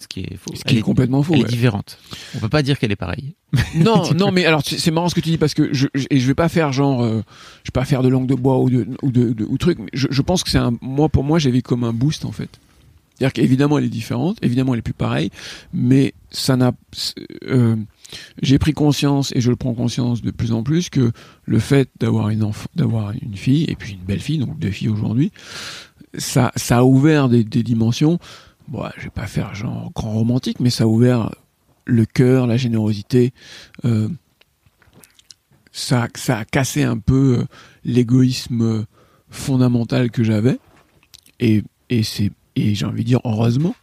[SPEAKER 1] Ce qui est faux.
[SPEAKER 2] Ce qui est complètement faux.
[SPEAKER 1] Elle
[SPEAKER 2] ouais.
[SPEAKER 1] est différente. On peut pas dire qu'elle est pareille.
[SPEAKER 2] Non, non, mais alors c'est marrant ce que tu dis parce que je je- et je vais pas faire genre euh, je vais pas faire de langue de bois ou de ou de, de- ou truc. mais Je, je pense que c'est un moi pour moi j'avais comme un boost en fait. C'est-à-dire qu'évidemment elle est différente, évidemment elle est plus pareille, mais ça n'a euh, j'ai pris conscience et je le prends conscience de plus en plus que le fait d'avoir une d'avoir une fille et puis une belle fille, donc deux filles aujourd'hui, ça ça a ouvert des, des dimensions. Bon, je vais pas faire genre grand romantique, mais ça a ouvert le cœur, la générosité. euh, ça, ça a cassé un peu euh, l'égoïsme euh, fondamental que j'avais. Et, et c'est et j'ai envie de dire heureusement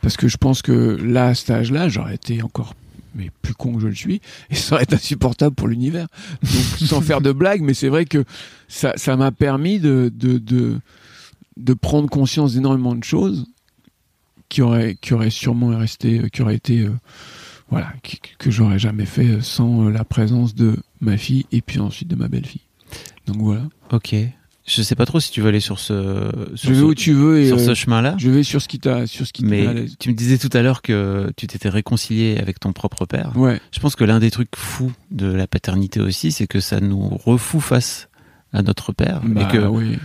[SPEAKER 2] parce que je pense que là à cet âge-là j'aurais été encore mais plus con que je le suis et ça aurait été insupportable pour l'univers donc sans faire de blagues mais c'est vrai que ça ça m'a permis de de, de de prendre conscience d'énormément de choses qui auraient qui auraient sûrement resté qui auraient été euh, voilà qui- que j'aurais jamais fait sans euh, la présence de ma fille et puis ensuite de ma belle-fille donc voilà
[SPEAKER 1] Ok. Je sais pas trop si tu veux aller sur ce sur
[SPEAKER 2] je vais
[SPEAKER 1] ce,
[SPEAKER 2] où tu veux et
[SPEAKER 1] sur
[SPEAKER 2] euh,
[SPEAKER 1] ce chemin-là.
[SPEAKER 2] je vais sur ce qui t'a sur ce qui
[SPEAKER 1] Mais tu me disais tout à l'heure que tu t'étais réconcilié avec ton propre père.
[SPEAKER 2] ouais
[SPEAKER 1] Je pense que l'un des trucs fous de la paternité aussi, c'est que ça nous refoue face à notre père.
[SPEAKER 2] bah,
[SPEAKER 1] et que
[SPEAKER 2] oui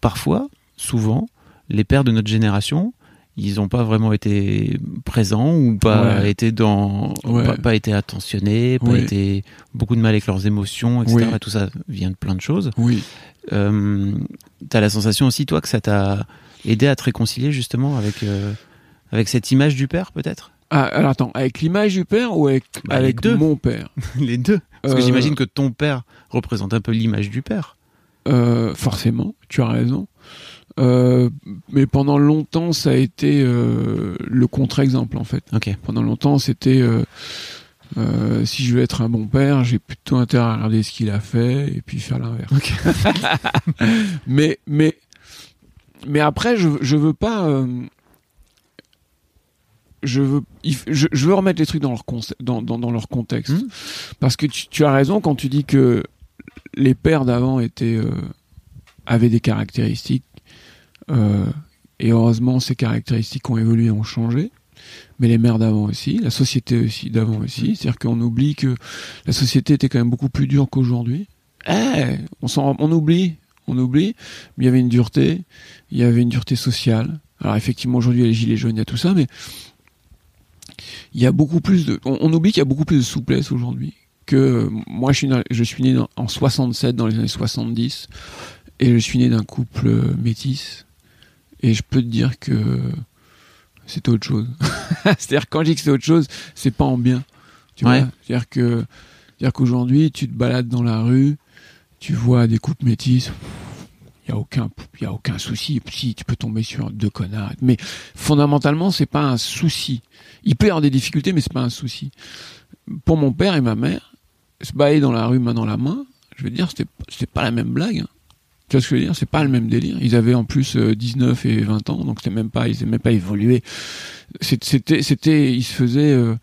[SPEAKER 1] parfois, souvent, les pères de notre génération, ils n'ont pas vraiment été présents ou pas
[SPEAKER 2] Ouais.
[SPEAKER 1] été dans,
[SPEAKER 2] Ouais.
[SPEAKER 1] pas, pas été attentionnés, pas
[SPEAKER 2] Oui.
[SPEAKER 1] été beaucoup de mal avec leurs émotions, etc.
[SPEAKER 2] Oui.
[SPEAKER 1] Et tout ça vient de plein de choses.
[SPEAKER 2] oui
[SPEAKER 1] Euh, T'as la sensation aussi, toi, que ça t'a aidé à te réconcilier justement avec euh, avec cette image du père, peut-être?
[SPEAKER 2] Ah, alors attends, avec l'image du père ou avec,
[SPEAKER 1] Bah,
[SPEAKER 2] avec
[SPEAKER 1] deux.
[SPEAKER 2] mon père?
[SPEAKER 1] Les deux. Parce que
[SPEAKER 2] Euh,
[SPEAKER 1] j'imagine que ton père représente un peu l'image du père.
[SPEAKER 2] euh, Forcément, tu as raison. Euh, mais pendant longtemps, ça a été euh, le contre-exemple en fait. Pendant longtemps, c'était euh, si je veux être un bon père, j'ai plutôt intérêt à regarder ce qu'il a fait et puis faire l'inverse. Mais mais mais après, je je veux pas. je veux, je, je veux remettre les trucs dans leur, conce- dans, dans, dans leur contexte.
[SPEAKER 1] Mhm.
[SPEAKER 2] Parce que tu, tu as raison quand tu dis que les pères d'avant étaient, avaient des caractéristiques. euh, et heureusement, ces caractéristiques ont évolué, ont changé. Mais les mères d'avant aussi, la société aussi d'avant aussi. C'est-à-dire qu'on oublie que la société était quand même beaucoup plus dure qu'aujourd'hui. Eh, on on oublie, on oublie. Mais il y avait une dureté, il y avait une dureté sociale. Alors effectivement, aujourd'hui, il y a les gilets jaunes, il y a tout ça, mais il y a beaucoup plus de, on, oublie qu'il y a beaucoup plus de souplesse aujourd'hui. Que moi, je suis, dans- je suis né dans- en 67, dans les années 70, et je suis né d'un couple euh, métis. Et je peux te dire que c'est autre chose. C'est-à-dire quand je dis que c'est autre chose, c'est pas en bien. Tu
[SPEAKER 1] Ouais.
[SPEAKER 2] vois? C'est-à-dire que, c'est-à-dire qu'aujourd'hui, tu te balades dans la rue, tu vois des couples métis, il y a aucun, y a aucun souci. Si tu peux tomber sur deux connards, mais fondamentalement, c'est pas un souci. Il peut y avoir des difficultés, mais c'est pas un souci. Pour mon père et ma mère, se balader dans la rue main dans la main, je veux dire, c'était, c'était pas la même blague. hein. Tu vois ce que je veux dire? C'est pas le même délire. Ils avaient en plus euh, 19 et 20 ans, donc c'était même pas, ils n'étaient même pas évolué. C'était, c'était, ils se faisaient euh,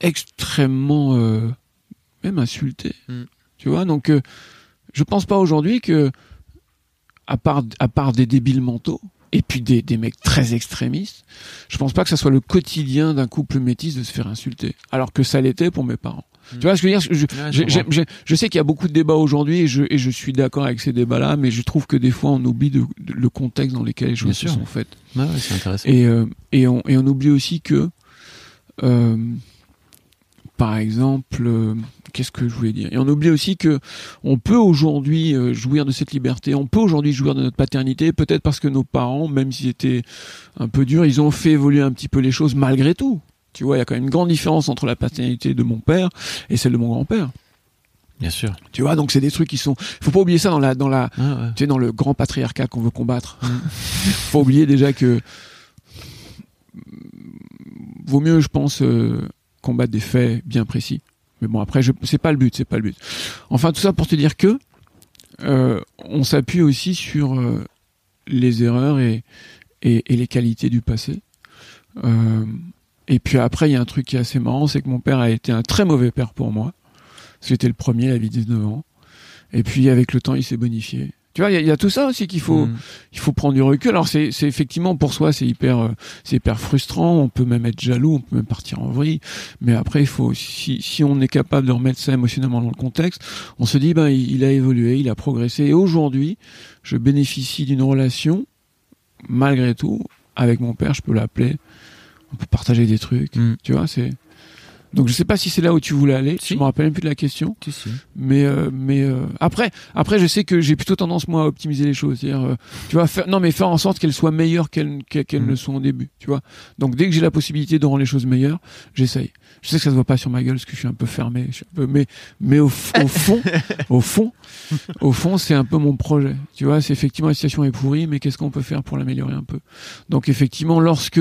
[SPEAKER 2] extrêmement, euh, même insultés.
[SPEAKER 1] Mm.
[SPEAKER 2] Tu vois? Donc, euh, je pense pas aujourd'hui que, à part, à part des débiles mentaux, et puis des, des mecs très extrémistes, je pense pas que ça soit le quotidien d'un couple métis de se faire insulter. Alors que ça l'était pour mes parents. Tu vois ce que je veux dire? Je,
[SPEAKER 1] Ouais,
[SPEAKER 2] sais qu'il y a beaucoup de débats aujourd'hui et je, et je suis d'accord avec ces débats-là, mais je trouve que des fois on oublie de, de- le contexte dans lequel les choses se sont faites.
[SPEAKER 1] Ouais, ouais, c'est intéressant.
[SPEAKER 2] Et, euh, et, on, et on oublie aussi que, euh, par exemple, euh, qu'est-ce que je voulais dire? Et on oublie aussi que on peut aujourd'hui jouir de cette liberté, on peut aujourd'hui jouir de notre paternité, peut-être parce que nos parents, même s'ils étaient un peu durs, ils ont fait évoluer un petit peu les choses malgré tout. Tu vois, il y a quand même une grande différence entre la paternité de mon père et celle de mon grand-père.
[SPEAKER 1] Bien sûr.
[SPEAKER 2] Tu vois, donc c'est des trucs qui sont. Faut pas oublier ça dans la dans la
[SPEAKER 1] ouais.
[SPEAKER 2] tu sais, dans le grand patriarcat qu'on veut combattre. Faut oublier déjà que vaut mieux, je pense, euh, combattre des faits bien précis. Mais bon, après, je... c'est pas le but, c'est pas le but. Enfin, tout ça pour te dire que euh, on s'appuie aussi sur euh, les erreurs et, et, et les qualités du passé. Et puis après, il y a un truc qui est assez marrant, c'est que mon père a été un très mauvais père pour moi. J'étais le premier, il avait 19 ans. Et puis avec le temps, il s'est bonifié. Tu vois, il y, y a tout ça aussi qu'il faut,
[SPEAKER 1] Mm.
[SPEAKER 2] il faut prendre du recul. Alors c'est, c'est effectivement pour soi, c'est hyper, euh, c'est hyper frustrant. On peut même être jaloux, on peut même partir en vrille. Mais après, il faut, si, si on est capable de remettre ça émotionnellement dans le contexte, on se dit, ben, il, il a évolué, il a progressé. Et aujourd'hui, je bénéficie d'une relation, malgré tout, avec mon père. Je peux l'appeler, on peut partager des trucs.
[SPEAKER 1] Mm.
[SPEAKER 2] Tu vois, c'est. Donc je sais pas si c'est là où tu voulais aller.
[SPEAKER 1] Si.
[SPEAKER 2] Je me rappelle même plus de la question.
[SPEAKER 1] Si, si.
[SPEAKER 2] Mais euh, mais euh, après après je sais que j'ai plutôt tendance moi à optimiser les choses, c'est-à-dire euh, tu vois faire non mais faire en sorte qu'elles soient meilleures qu'elles qu'elles
[SPEAKER 1] Mhm.
[SPEAKER 2] ne sont au début, tu vois. Donc dès que j'ai la possibilité de rendre les choses meilleures, j'essaye. Je sais que ça se voit pas sur ma gueule parce que je suis un peu fermé, je suis un peu mais mais au, au fond au fond au fond c'est un peu mon projet. Tu vois, c'est effectivement la situation est pourrie mais qu'est-ce qu'on peut faire pour l'améliorer un peu? Donc effectivement lorsque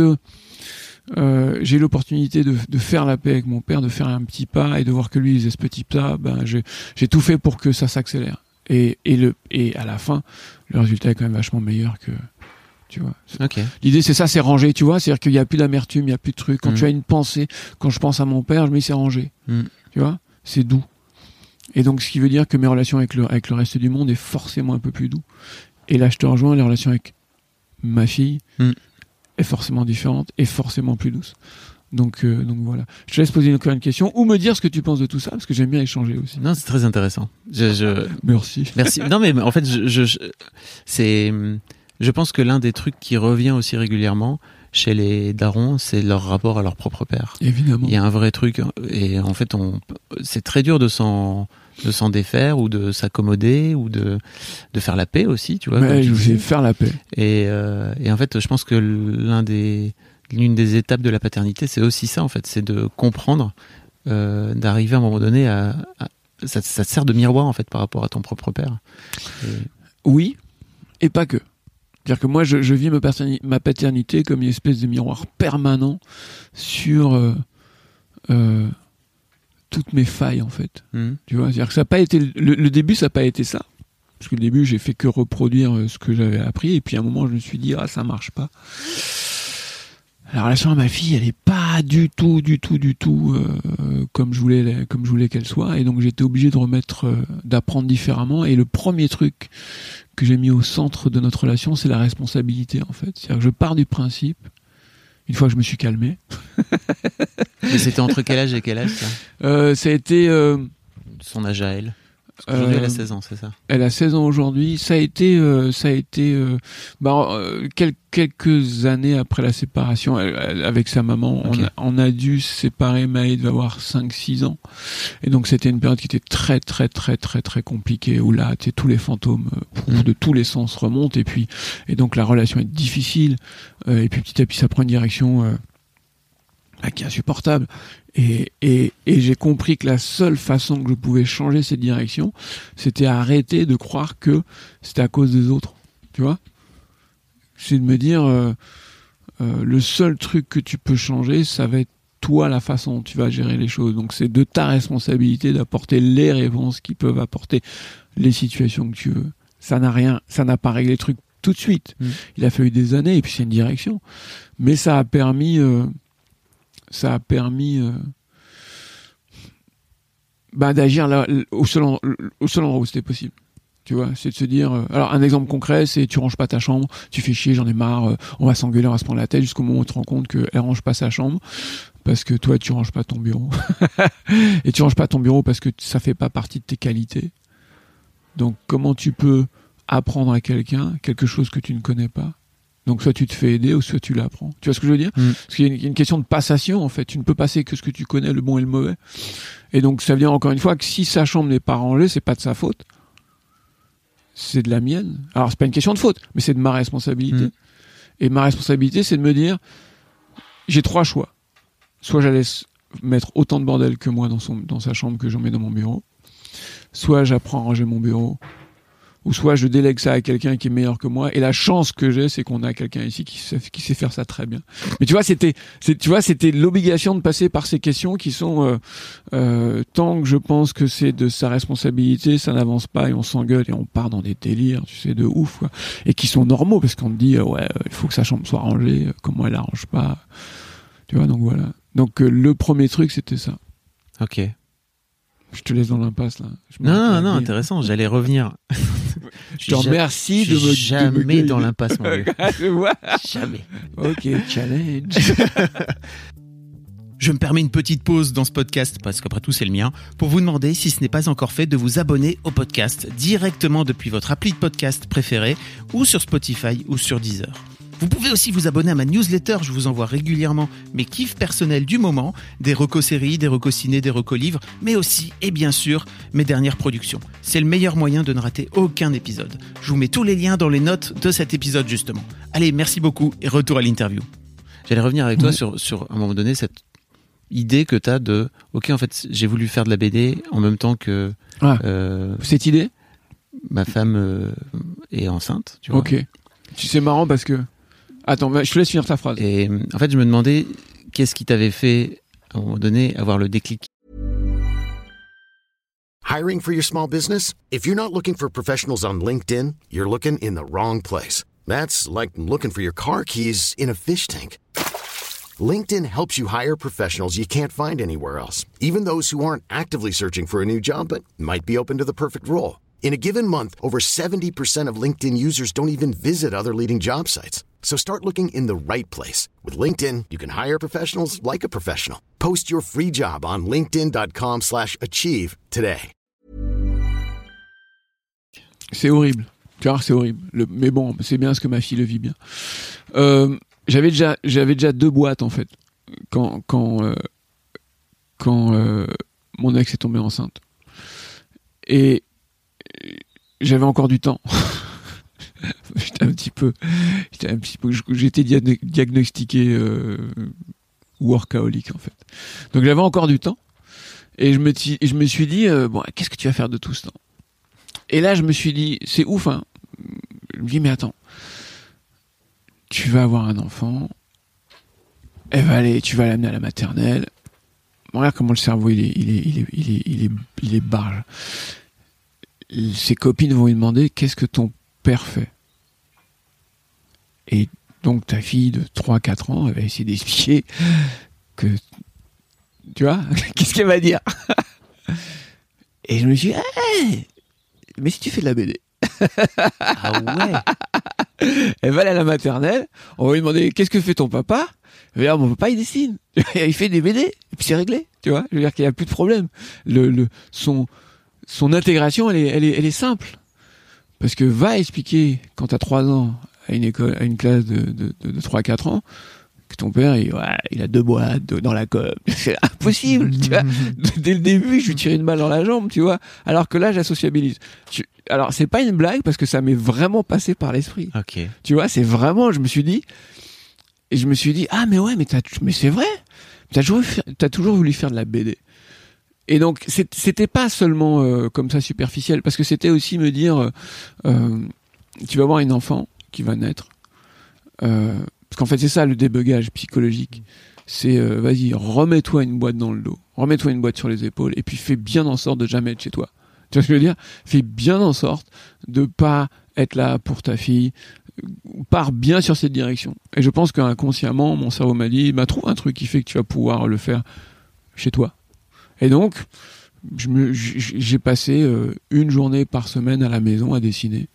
[SPEAKER 2] euh, j'ai eu l'opportunité de, de faire la paix avec mon père, de faire un petit pas et de voir que lui il faisait ce petit pas, ben j'ai tout fait pour que ça s'accélère. Et, et, le, et à la fin, le résultat est quand même vachement meilleur que. Tu vois. L'idée, c'est ça, c'est rangé, tu vois. C'est-à-dire qu'il n'y a plus d'amertume, il n'y a plus de trucs. Quand
[SPEAKER 1] Mm.
[SPEAKER 2] tu as une pensée, quand je pense à mon père, je me dis c'est rangé.
[SPEAKER 1] Mm.
[SPEAKER 2] Tu vois C'est doux. Et donc, ce qui veut dire que mes relations avec le, avec le reste du monde est forcément un peu plus doux. Et là, je te rejoins, les relations avec ma fille
[SPEAKER 1] Mm.
[SPEAKER 2] Est forcément différente et forcément plus douce. Donc, euh, donc voilà. Je te laisse poser encore une question ou me dire ce que tu penses de tout ça, parce que j'aime bien échanger aussi.
[SPEAKER 1] Non, c'est très intéressant. Je, je...
[SPEAKER 2] Merci.
[SPEAKER 1] Merci. Non, mais en fait, je, je, je- c'est, je pense que l'un des trucs qui revient aussi régulièrement chez les darons, c'est leur rapport à leur propre père.
[SPEAKER 2] Évidemment.
[SPEAKER 1] Il y a un vrai truc, et en fait, on, c'est très dur de s'en, de s'en défaire ou de s'accommoder ou de, de faire la paix aussi, tu vois.
[SPEAKER 2] Ouais,
[SPEAKER 1] tu
[SPEAKER 2] faire la paix.
[SPEAKER 1] Et, euh, et en fait, je pense que l'un des, l'une des étapes de la paternité, c'est aussi ça, en fait, c'est de comprendre, euh, d'arriver à un moment donné à, à- ça, ça te sert de miroir en fait par rapport à ton propre père. Et-
[SPEAKER 2] Oui, et pas que. C'est-à-dire que moi, je, je vis ma, paterni- ma paternité comme une espèce de miroir permanent sur euh, toutes mes failles, en fait.
[SPEAKER 1] Mhm.
[SPEAKER 2] Tu vois, c'est-à-dire que ça n'a pas été le, le début, ça n'a pas été ça. Parce que le début, j'ai fait que reproduire euh, ce que j'avais appris, et puis à un moment, je me suis dit ah ça marche pas. La relation à ma fille, elle est pas du tout, du tout, du tout euh, comme je voulais, comme je voulais qu'elle soit, et donc j'étais obligé de remettre, euh, d'apprendre différemment. Et le premier truc que j'ai mis au centre de notre relation, c'est la responsabilité en fait. C'est-à-dire que je pars du principe, une fois que je me suis calmé,
[SPEAKER 1] Mais c'était entre quel âge et quel âge ça?
[SPEAKER 2] Euh, ça a été euh,
[SPEAKER 1] Son âge à elle Elle a
[SPEAKER 2] Euh,
[SPEAKER 1] 16 ans, c'est ça?
[SPEAKER 2] Elle a 16 ans aujourd'hui. Ça a été, euh, ça a été, euh, bah, euh, quel- quelques années après la séparation elle- elle- avec sa maman. On, a, on a dû se séparer. Maë devait avoir 5-6 ans. Et donc c'était une période qui était très, très, très, très, très compliquée où là, tous les fantômes euh,
[SPEAKER 1] Mm.
[SPEAKER 2] de tous les sens remontent. Et puis, et donc la relation est difficile. Euh, et puis petit à petit, ça prend une direction. Qui est insupportable. Et, et, et j'ai compris que la seule façon que je pouvais changer cette direction, c'était arrêter de croire que c'était à cause des autres. Tu vois? C'est de me dire, euh, euh, le seul truc que tu peux changer, ça va être toi la façon dont tu vas gérer les choses. Donc c'est de ta responsabilité d'apporter les réponses qui peuvent apporter les situations que tu veux. Ça n'a rien, ça n'a pas réglé le truc tout de suite.
[SPEAKER 1] Mm.
[SPEAKER 2] Il a fallu des années et puis c'est une direction. Mais ça a permis, euh, ça a permis euh, bah, d'agir là au seul, au seul endroit où c'était possible. Tu vois, c'est de se dire. euh, alors un exemple concret, c'est tu ranges pas ta chambre, tu fais chier, j'en ai marre, euh, on va s'engueuler, on va se prendre la tête jusqu'au moment où tu te rends compte qu'elle range pas sa chambre parce que toi tu ranges pas ton bureau et tu ranges pas ton bureau parce que ça fait pas partie de tes qualités. Donc comment tu peux apprendre à quelqu'un quelque chose que tu ne connais pas? Donc soit tu te fais aider ou soit tu l'apprends. Tu vois ce que je veux dire?
[SPEAKER 1] Mm.
[SPEAKER 2] Parce qu'il y a une, il y a une question de passation en fait. Tu ne peux passer que ce que tu connais, le bon et le mauvais. Et donc ça veut dire encore une fois que si sa chambre n'est pas rangée, c'est pas de sa faute. C'est de la mienne. Alors c'est pas une question de faute, mais c'est de ma responsabilité.
[SPEAKER 1] Mm.
[SPEAKER 2] Et ma responsabilité, c'est de me dire, j'ai trois choix. Soit je la laisse mettre autant de bordel que moi dans, son, dans sa chambre que j'en mets dans mon bureau. Soit j'apprends à ranger mon bureau. Ou soit je délègue ça à quelqu'un qui est meilleur que moi. Et la chance que j'ai, c'est qu'on a quelqu'un ici qui sait, faire ça très bien. Mais tu vois, c'était, tu vois, c'était l'obligation de passer par ces questions qui sont, euh, euh, tant que je pense que c'est de sa responsabilité, ça n'avance pas et on s'engueule et on part dans des délires, tu sais, de ouf, quoi. Et qui sont normaux parce qu'on te dit, euh, ouais, euh, il faut que sa chambre soit rangée, comment elle arrange pas. Tu vois, donc voilà. Donc le premier truc, c'était ça.
[SPEAKER 1] Ok.
[SPEAKER 2] Je te laisse dans l'impasse là.
[SPEAKER 1] Non, non, non, intéressant. J'allais revenir.
[SPEAKER 2] Je te remercie de me
[SPEAKER 1] jamais dans l'impasse, mon
[SPEAKER 2] vois.
[SPEAKER 1] Jamais.
[SPEAKER 2] Ok, challenge.
[SPEAKER 1] Je me permets une petite pause dans ce podcast, parce qu'après tout c'est le mien, pour vous demander, si ce n'est pas encore fait, de vous abonner au podcast directement depuis votre appli de podcast préféré, ou sur Spotify ou sur Deezer. Vous pouvez aussi vous abonner à ma newsletter, je vous envoie régulièrement mes kiffs personnels du moment, des recos séries, des recos ciné, des recos livres, mais aussi, et bien sûr, mes dernières productions. C'est le meilleur moyen de ne rater aucun épisode. Je vous mets tous les liens dans les notes de cet épisode justement. Allez, merci beaucoup et retour à l'interview. J'allais revenir avec toi sur, sur, à un moment donné, cette idée que tu as de, ok, en fait, j'ai voulu faire de la BD en même temps que
[SPEAKER 2] Ah.
[SPEAKER 1] euh,
[SPEAKER 2] Cette idée?
[SPEAKER 1] ma femme euh, est enceinte, tu vois.
[SPEAKER 2] Ok. Tu sais, marrant parce que. Attends, je te laisse finir ta phrase.
[SPEAKER 1] Et en fait, je me demandais qu'est-ce qui t'avait fait, à un moment donné, avoir le déclic.
[SPEAKER 3] Hiring for your small business? If you're not looking for professionals on LinkedIn, you're looking in the wrong place. That's like looking for your car keys in a fish tank. LinkedIn helps you hire professionals you can't find anywhere else, even those who aren't actively searching for a new job but might be open to the perfect role. In a given month, over 70% of LinkedIn users don't even visit other leading job sites. So start looking in the right place. With LinkedIn, you can hire professionals like a professional. Post your free job on linkedin.com/achieve slash achieve today.
[SPEAKER 2] C'est horrible. Tu vois, c'est horrible. Le- mais bon, c'est bien ce que ma fille le vit bien. Euh, j'avais déjà, j'avais déjà deux boîtes en fait quand quand euh, quand euh, mon ex est tombée enceinte. Et euh, j'avais encore du temps. j'étais un petit peu, j'étais un petit peu, j'étais diagno- diagnostiqué euh, workaholic en fait. Donc j'avais encore du temps. Et je me, ti- je me suis dit, euh, bon, qu'est-ce que tu vas faire de tout ce temps? Et là, je me suis dit, c'est ouf, hein. Je me dis, mais attends, tu vas avoir un enfant, elle va aller, tu vas l'amener à la maternelle. Regarde comment le cerveau, il est, il est, il est, il est, il est, il est barge. Ses copines vont lui demander, qu'est-ce que ton père fait Et donc, ta fille de 3-4 ans, elle va essayer d'expliquer que tu vois Qu'est-ce qu'elle va dire. Et je me suis dit, Hey mais si tu fais de la BD,
[SPEAKER 1] Ah ouais.
[SPEAKER 2] Elle va aller à la maternelle, on va lui demander qu'est-ce que fait ton papa? Elle va dire, mon papa il dessine, il fait des BD, et puis c'est réglé, tu vois. Je veux dire qu'il n'y a plus de problème. Le, le, son, son intégration, elle est, elle, est, elle est simple. Parce que va expliquer, quand tu as 3 ans, à une école, à une classe de, de, de, de 3-4 ans, que ton père, il, ouais, il a deux boîtes dans la com. C'est impossible, tu vois. Dès le début, je lui tire une balle dans la jambe, tu vois. Alors que là, j'associabilise. Tu- Alors, c'est pas une blague parce que ça m'est vraiment passé par l'esprit.
[SPEAKER 1] Ok.
[SPEAKER 2] Tu vois, c'est vraiment, je me suis dit, et je me suis dit, ah, mais ouais, mais, t'as- mais c'est vrai. T'as toujours, t'as toujours voulu faire de la BD. Et donc, c'était pas seulement euh, comme ça superficiel, parce que c'était aussi me dire, euh, euh, tu vas avoir une enfant qui va naître. Parce qu'en fait, c'est ça le débugage psychologique. C'est, vas-y, remets-toi une boîte dans le dos, remets-toi une boîte sur les épaules, et puis fais bien en sorte de jamais être chez toi. Tu vois ce que je veux dire? Fais bien en sorte de pas être là pour ta fille, pars bien sur cette direction. Et je pense qu'inconsciemment, mon cerveau m'a dit, bah, trouve un truc qui fait que tu vas pouvoir le faire chez toi. Et donc, j'ai passé euh, une journée par semaine à la maison à dessiner,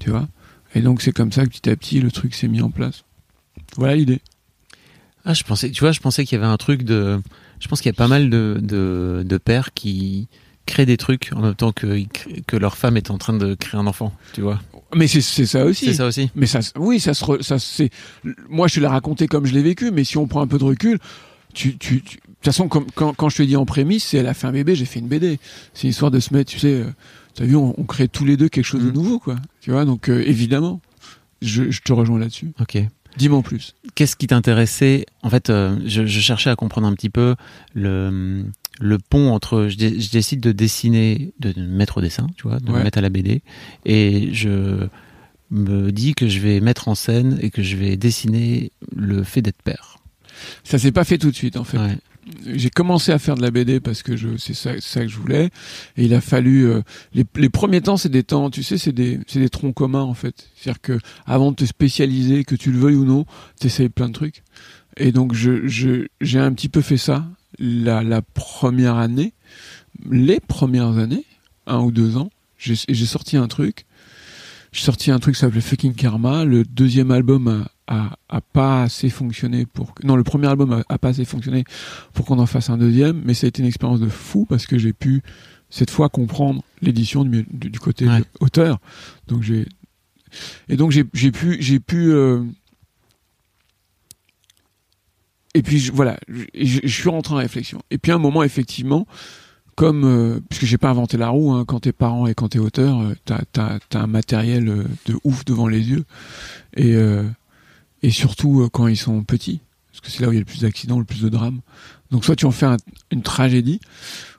[SPEAKER 2] tu vois. Et donc, c'est comme ça que petit à petit, le truc s'est mis en place. Voilà l'idée.
[SPEAKER 1] Ah, je pensais, tu vois, je pensais qu'il y avait un truc de. Je pense qu'il y a pas mal de, de, de pères qui créent des trucs en même temps que, que leur femme est en train de créer un enfant, tu vois.
[SPEAKER 2] Mais c'est ça aussi.
[SPEAKER 1] C'est ça aussi.
[SPEAKER 2] Mais ça, oui, ça se, re- ça c'est. Moi, je te l'ai raconté comme je l'ai vécu, mais si on prend un peu de recul, tu, tu, toute façon, comme, quand, quand je te dis en prémisse, c'est elle a fait un bébé, j'ai fait une BD. C'est une histoire de se mettre, tu sais, euh, t'as vu, on, on crée tous les deux quelque chose de
[SPEAKER 1] Mhm.
[SPEAKER 2] nouveau, quoi. Tu vois, donc euh, évidemment, je, je te rejoins là-dessus.
[SPEAKER 1] Ok.
[SPEAKER 2] Dis-moi en plus.
[SPEAKER 1] Qu'est-ce qui t'intéressait? En fait, euh, je, je cherchais à comprendre un petit peu le, le pont entre. Je, dé- je décide de dessiner, de me mettre au dessin, tu vois, de me mettre à la BD, et je me dis que je vais mettre en scène et que je vais dessiner le fait d'être père.
[SPEAKER 2] Ça s'est pas fait tout de suite, en fait.
[SPEAKER 1] Ouais.
[SPEAKER 2] J'ai commencé à faire de la BD parce que je c'est ça, ça que je voulais et il a fallu euh, les, les premiers temps c'est des temps tu sais c'est des c'est des troncs communs en fait c'est-à-dire que avant de te spécialiser que tu le veuilles ou non t'essayes plein de trucs et donc je j'ai un petit peu fait ça la la première année les premières années, un ou deux ans, j'ai j'ai sorti un truc. J'ai sorti un truc qui s'appelait Fucking Karma. Le deuxième album a, pas assez fonctionné pour que... non le premier album a, a pas assez fonctionné pour qu'on en fasse un deuxième, mais ça a été une expérience de fou parce que j'ai pu cette fois comprendre l'édition du, du, du côté
[SPEAKER 1] Ouais.
[SPEAKER 2] auteur. Donc j'ai et donc j'ai pu j'ai pu euh, et puis je- voilà, je, suis rentré en réflexion. Et puis à un moment effectivement, comme euh, puisque j'ai pas inventé la roue, hein, quand t'es parent et quand t'es auteur, euh, t'as t'as t'as un matériel euh, de ouf devant les yeux et euh, et surtout euh, quand ils sont petits, parce que c'est là où il y a le plus d'accidents, le plus de drames. Donc soit tu en fais un- une tragédie,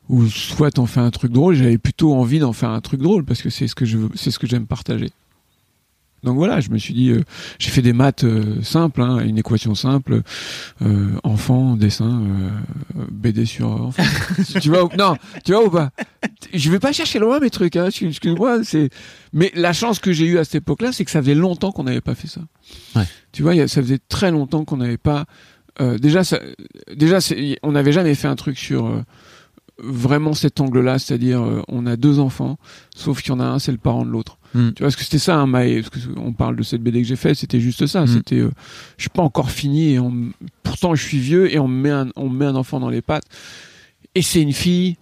[SPEAKER 2] ou soit t'en fais un truc drôle. J'avais plutôt envie d'en faire un truc drôle parce que c'est ce que je c'est ce que j'aime partager. Donc voilà, je me suis dit, euh, j'ai fait des maths euh, simples, hein, une équation simple, euh, enfant, dessin, BD sur enfant. tu vois ou, non, tu vois ou pas? Je vais pas chercher loin mes trucs, hein, excuse-moi. C'est, mais la chance que j'ai eue à cette époque-là, c'est que ça faisait longtemps qu'on n'avait pas fait ça.
[SPEAKER 1] Ouais.
[SPEAKER 2] Tu vois, ça faisait très longtemps qu'on n'avait pas. déjà, ça, déjà, on n'avait jamais fait un truc sur vraiment cet angle-là, c'est-à-dire on a deux enfants, sauf qu'il y en a un, c'est le parent de l'autre.
[SPEAKER 1] Mm.
[SPEAKER 2] Tu vois, parce que c'était ça, hein, parce que on parle de cette BD que j'ai fait, c'était juste ça.
[SPEAKER 1] Mm.
[SPEAKER 2] C'était, euh, je suis pas encore fini et on, pourtant je suis vieux et on me met un, on me met un enfant dans les pattes et c'est une fille.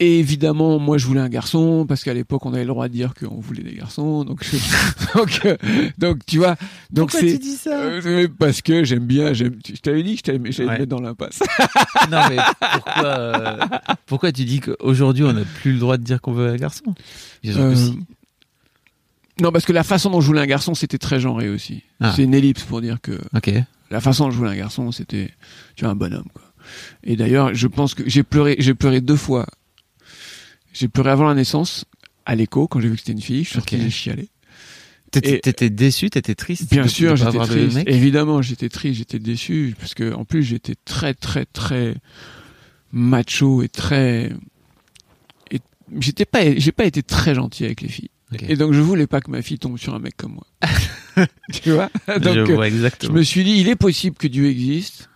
[SPEAKER 2] Et évidemment, moi, je voulais un garçon parce qu'à l'époque, on avait le droit de dire qu'on voulait des garçons. Donc, je- donc, euh, donc, tu vois, donc
[SPEAKER 1] Pourquoi tu dis ça?
[SPEAKER 2] Euh, parce que j'aime bien. J'aime. Je t'avais dit que je t'allais j'allais
[SPEAKER 1] Ouais.
[SPEAKER 2] te mettre dans l'impasse.
[SPEAKER 1] Non, mais pourquoi, euh, pourquoi tu dis qu'aujourd'hui on n'a plus le droit de dire qu'on veut un garçon? Que
[SPEAKER 2] Euh,
[SPEAKER 1] si.
[SPEAKER 2] Non, parce que la façon dont je voulais un garçon, c'était très genré aussi.
[SPEAKER 1] Ah.
[SPEAKER 2] C'est une ellipse pour dire que
[SPEAKER 1] Ok.
[SPEAKER 2] la façon dont je voulais un garçon, c'était tu vois un bonhomme. Quoi. Et d'ailleurs, je pense que j'ai pleuré, j'ai pleuré deux fois. J'ai pleuré avant la naissance, à l'écho, quand j'ai vu que c'était une fille. Je suis sorti,
[SPEAKER 1] Ok.
[SPEAKER 2] j'ai chialé.
[SPEAKER 1] T'étais déçu, t'étais triste
[SPEAKER 2] Bien
[SPEAKER 1] de-
[SPEAKER 2] sûr, j'étais triste. Évidemment, j'étais triste, j'étais déçu, parce que en plus j'étais très, très, très macho et très. et J'étais pas, j'ai pas été très gentil avec les filles. Et donc je voulais pas que ma fille tombe sur un mec comme moi. tu vois? Donc
[SPEAKER 1] Je
[SPEAKER 2] euh, je me suis dit, il est possible que Dieu existe.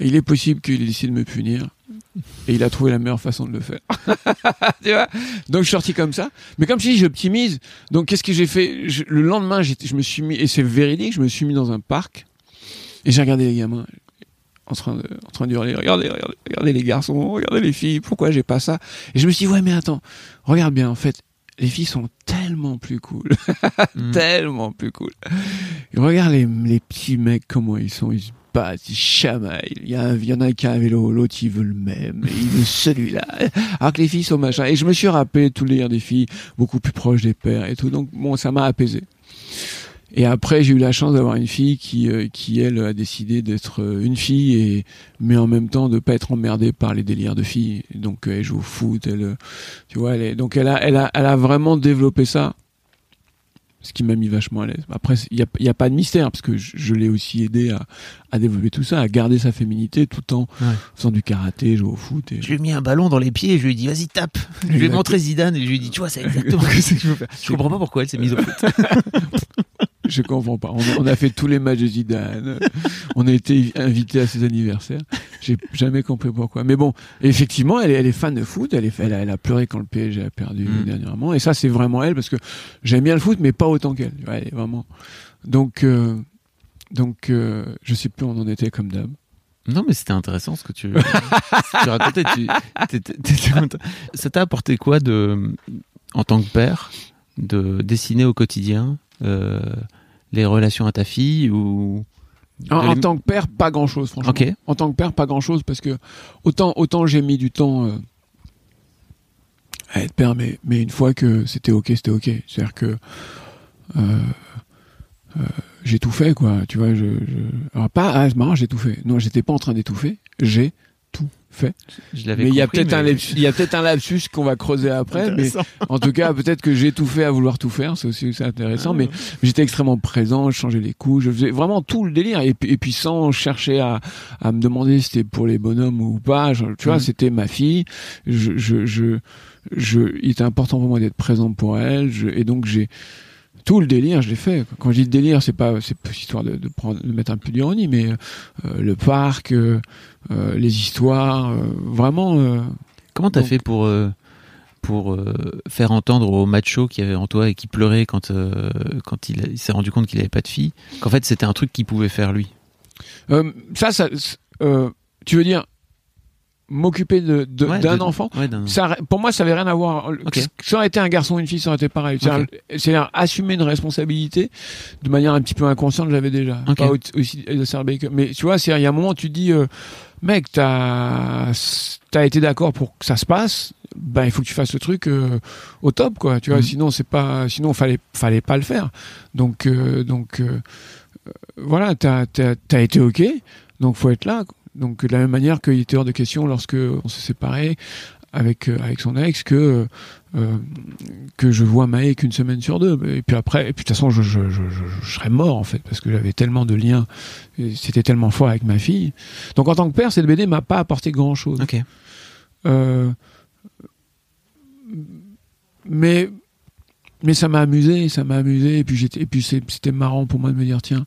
[SPEAKER 2] Et il est possible qu'il ait décidé de me punir. Et il a trouvé la meilleure façon de le faire. tu vois? Donc je suis sorti comme ça. Mais comme je dis, j'optimise. Donc qu'est-ce que j'ai fait? Je- Le lendemain, je me suis mis, et c'est véridique, je me suis mis dans un parc. Et j'ai regardé les gamins en train de, en train de hurler, regardez, regardez, regardez les garçons, regardez les filles, pourquoi j'ai pas ça? Et je me suis dit, ouais mais attends, regarde bien, en fait, les filles sont tellement plus cool.
[SPEAKER 1] Mm.
[SPEAKER 2] tellement plus cool. Et regarde les, les petits mecs, comment ils sont, ils se battent, ils chamaillent. Il y, a un- il y en a qui a un vélo, l'autre il veut le même, il veut celui-là. Alors que les filles sont machin. Et je me suis rappelé tous les délires des filles, beaucoup plus proches des pères et tout. Donc bon, ça m'a apaisé. Et après, j'ai eu la chance d'avoir une fille qui, euh, qui elle, a décidé d'être euh, une fille, et mais en même temps de pas être emmerdée par les délires de filles. Donc, elle joue au foot, elle, euh, tu vois, elle est, donc elle a, elle a, elle a vraiment développé ça, ce qui m'a mis vachement à l'aise. Après, il y a, y a pas de mystère parce que je, je l'ai aussi aidé à, à développer tout ça, à garder sa féminité tout en
[SPEAKER 1] Ouais.
[SPEAKER 2] faisant du karaté, jouer au foot. Et...
[SPEAKER 1] Je lui ai mis un ballon dans les pieds et je lui ai dit vas-y tape. Je lui ai montré Zidane et je lui ai dit tu vois c'est exactement ce que je veux faire. Je comprends pas pourquoi elle s'est mise au foot.
[SPEAKER 2] Je comprends pas. On a, on a fait tous les matchs de Zidane. On a été invité à ses anniversaires. J'ai jamais compris pourquoi. Mais bon, effectivement, elle est, elle est fan de foot. Elle, est, elle, a, elle a pleuré quand le PSG a perdu
[SPEAKER 1] Mm.
[SPEAKER 2] dernièrement. Et ça, c'est vraiment elle parce que j'aime bien le foot, mais pas autant qu'elle. Ouais, elle est vraiment. Donc, euh, donc, euh, je sais plus où on en était comme d'hab.
[SPEAKER 1] Non mais c'était intéressant ce que tu, ce que tu racontais. Tu. Ça t'a apporté quoi de, en tant que père, de dessiner au quotidien euh, les relations à ta fille ou
[SPEAKER 2] En,
[SPEAKER 1] de
[SPEAKER 2] en
[SPEAKER 1] les-
[SPEAKER 2] tant que père, pas grand chose, franchement. En tant que père, pas grand chose parce que autant, autant j'ai mis du temps euh, à être père, mais, mais une fois que c'était ok, c'était ok. C'est-à-dire que euh, euh, j'ai tout fait, quoi. Tu vois, je, je... Alors, pas, ah, c'est marrant, j'ai tout fait. Non, j'étais pas en train d'étouffer. J'ai tout fait.
[SPEAKER 1] Je l'avais
[SPEAKER 2] Mais il y a
[SPEAKER 1] compris,
[SPEAKER 2] peut-être un,
[SPEAKER 1] mais-
[SPEAKER 2] lapsus- il y a peut-être un lapsus qu'on va creuser après, mais en tout cas, peut-être que j'ai tout fait à vouloir tout faire, c'est aussi c'est intéressant, mais j'étais extrêmement présent, je changeais les coups, je faisais vraiment tout le délire, et, puis- et puis sans chercher à, à me demander si c'était pour les bonhommes ou pas, je- tu vois,
[SPEAKER 1] Mhm.
[SPEAKER 2] c'était ma fille, je, je, je, je, il était important pour moi d'être présent pour elle, je, et donc j'ai, tout le délire, je l'ai fait. Quand je dis délire, c'est pas, c'est histoire de, de prendre, de mettre un peu d'ironie, mais euh, le parc, euh, euh, les histoires, euh, vraiment. euh,
[SPEAKER 1] Comment t'as
[SPEAKER 2] Donc-
[SPEAKER 1] fait pour euh, pour euh, faire entendre au macho qui avait en toi et qui pleurait quand euh, quand il, il s'est rendu compte qu'il avait pas de fille qu'en fait c'était un truc qu'il pouvait faire lui?
[SPEAKER 2] Euh, ça, ça euh, tu veux dire m'occuper de, de-
[SPEAKER 1] Ouais,
[SPEAKER 2] d'un
[SPEAKER 1] de-
[SPEAKER 2] enfant
[SPEAKER 1] Ouais, d'un-
[SPEAKER 2] ça, pour moi, ça avait rien à voir.
[SPEAKER 1] Ok.
[SPEAKER 2] Ça aurait été un garçon ou une fille, ça aurait été pareil. C'est-à-dire- C'est-à-dire assumer une responsabilité de manière un petit peu inconsciente, je l'avais déjà.
[SPEAKER 1] Ok.
[SPEAKER 2] Pas au- aussi exacerbé que. Mais tu vois, c'est il y a un moment, tu dis, euh, mec, t'as as été d'accord pour que ça se passe. Ben, il faut que tu fasses le truc euh, au top, quoi. Tu vois,
[SPEAKER 1] Mhm.
[SPEAKER 2] sinon c'est pas, sinon fallait fallait pas le faire. Donc euh, donc voilà, t'as t'as t'as été ok. Donc faut être là. Donc de la même manière qu'il était hors de question lorsque on s'est séparés avec euh, avec son ex que euh, que je vois Maë qu'une semaine sur deux. Et puis après, et puis de toute façon, je, je, je, serais mort en fait parce que j'avais tellement de liens, c'était tellement fort avec ma fille. Donc en tant que père, cette BD m'a pas apporté grand chose. Euh, mais mais ça m'a amusé, ça m'a amusé et puis j'étais et puis c'était marrant pour moi de me dire tiens,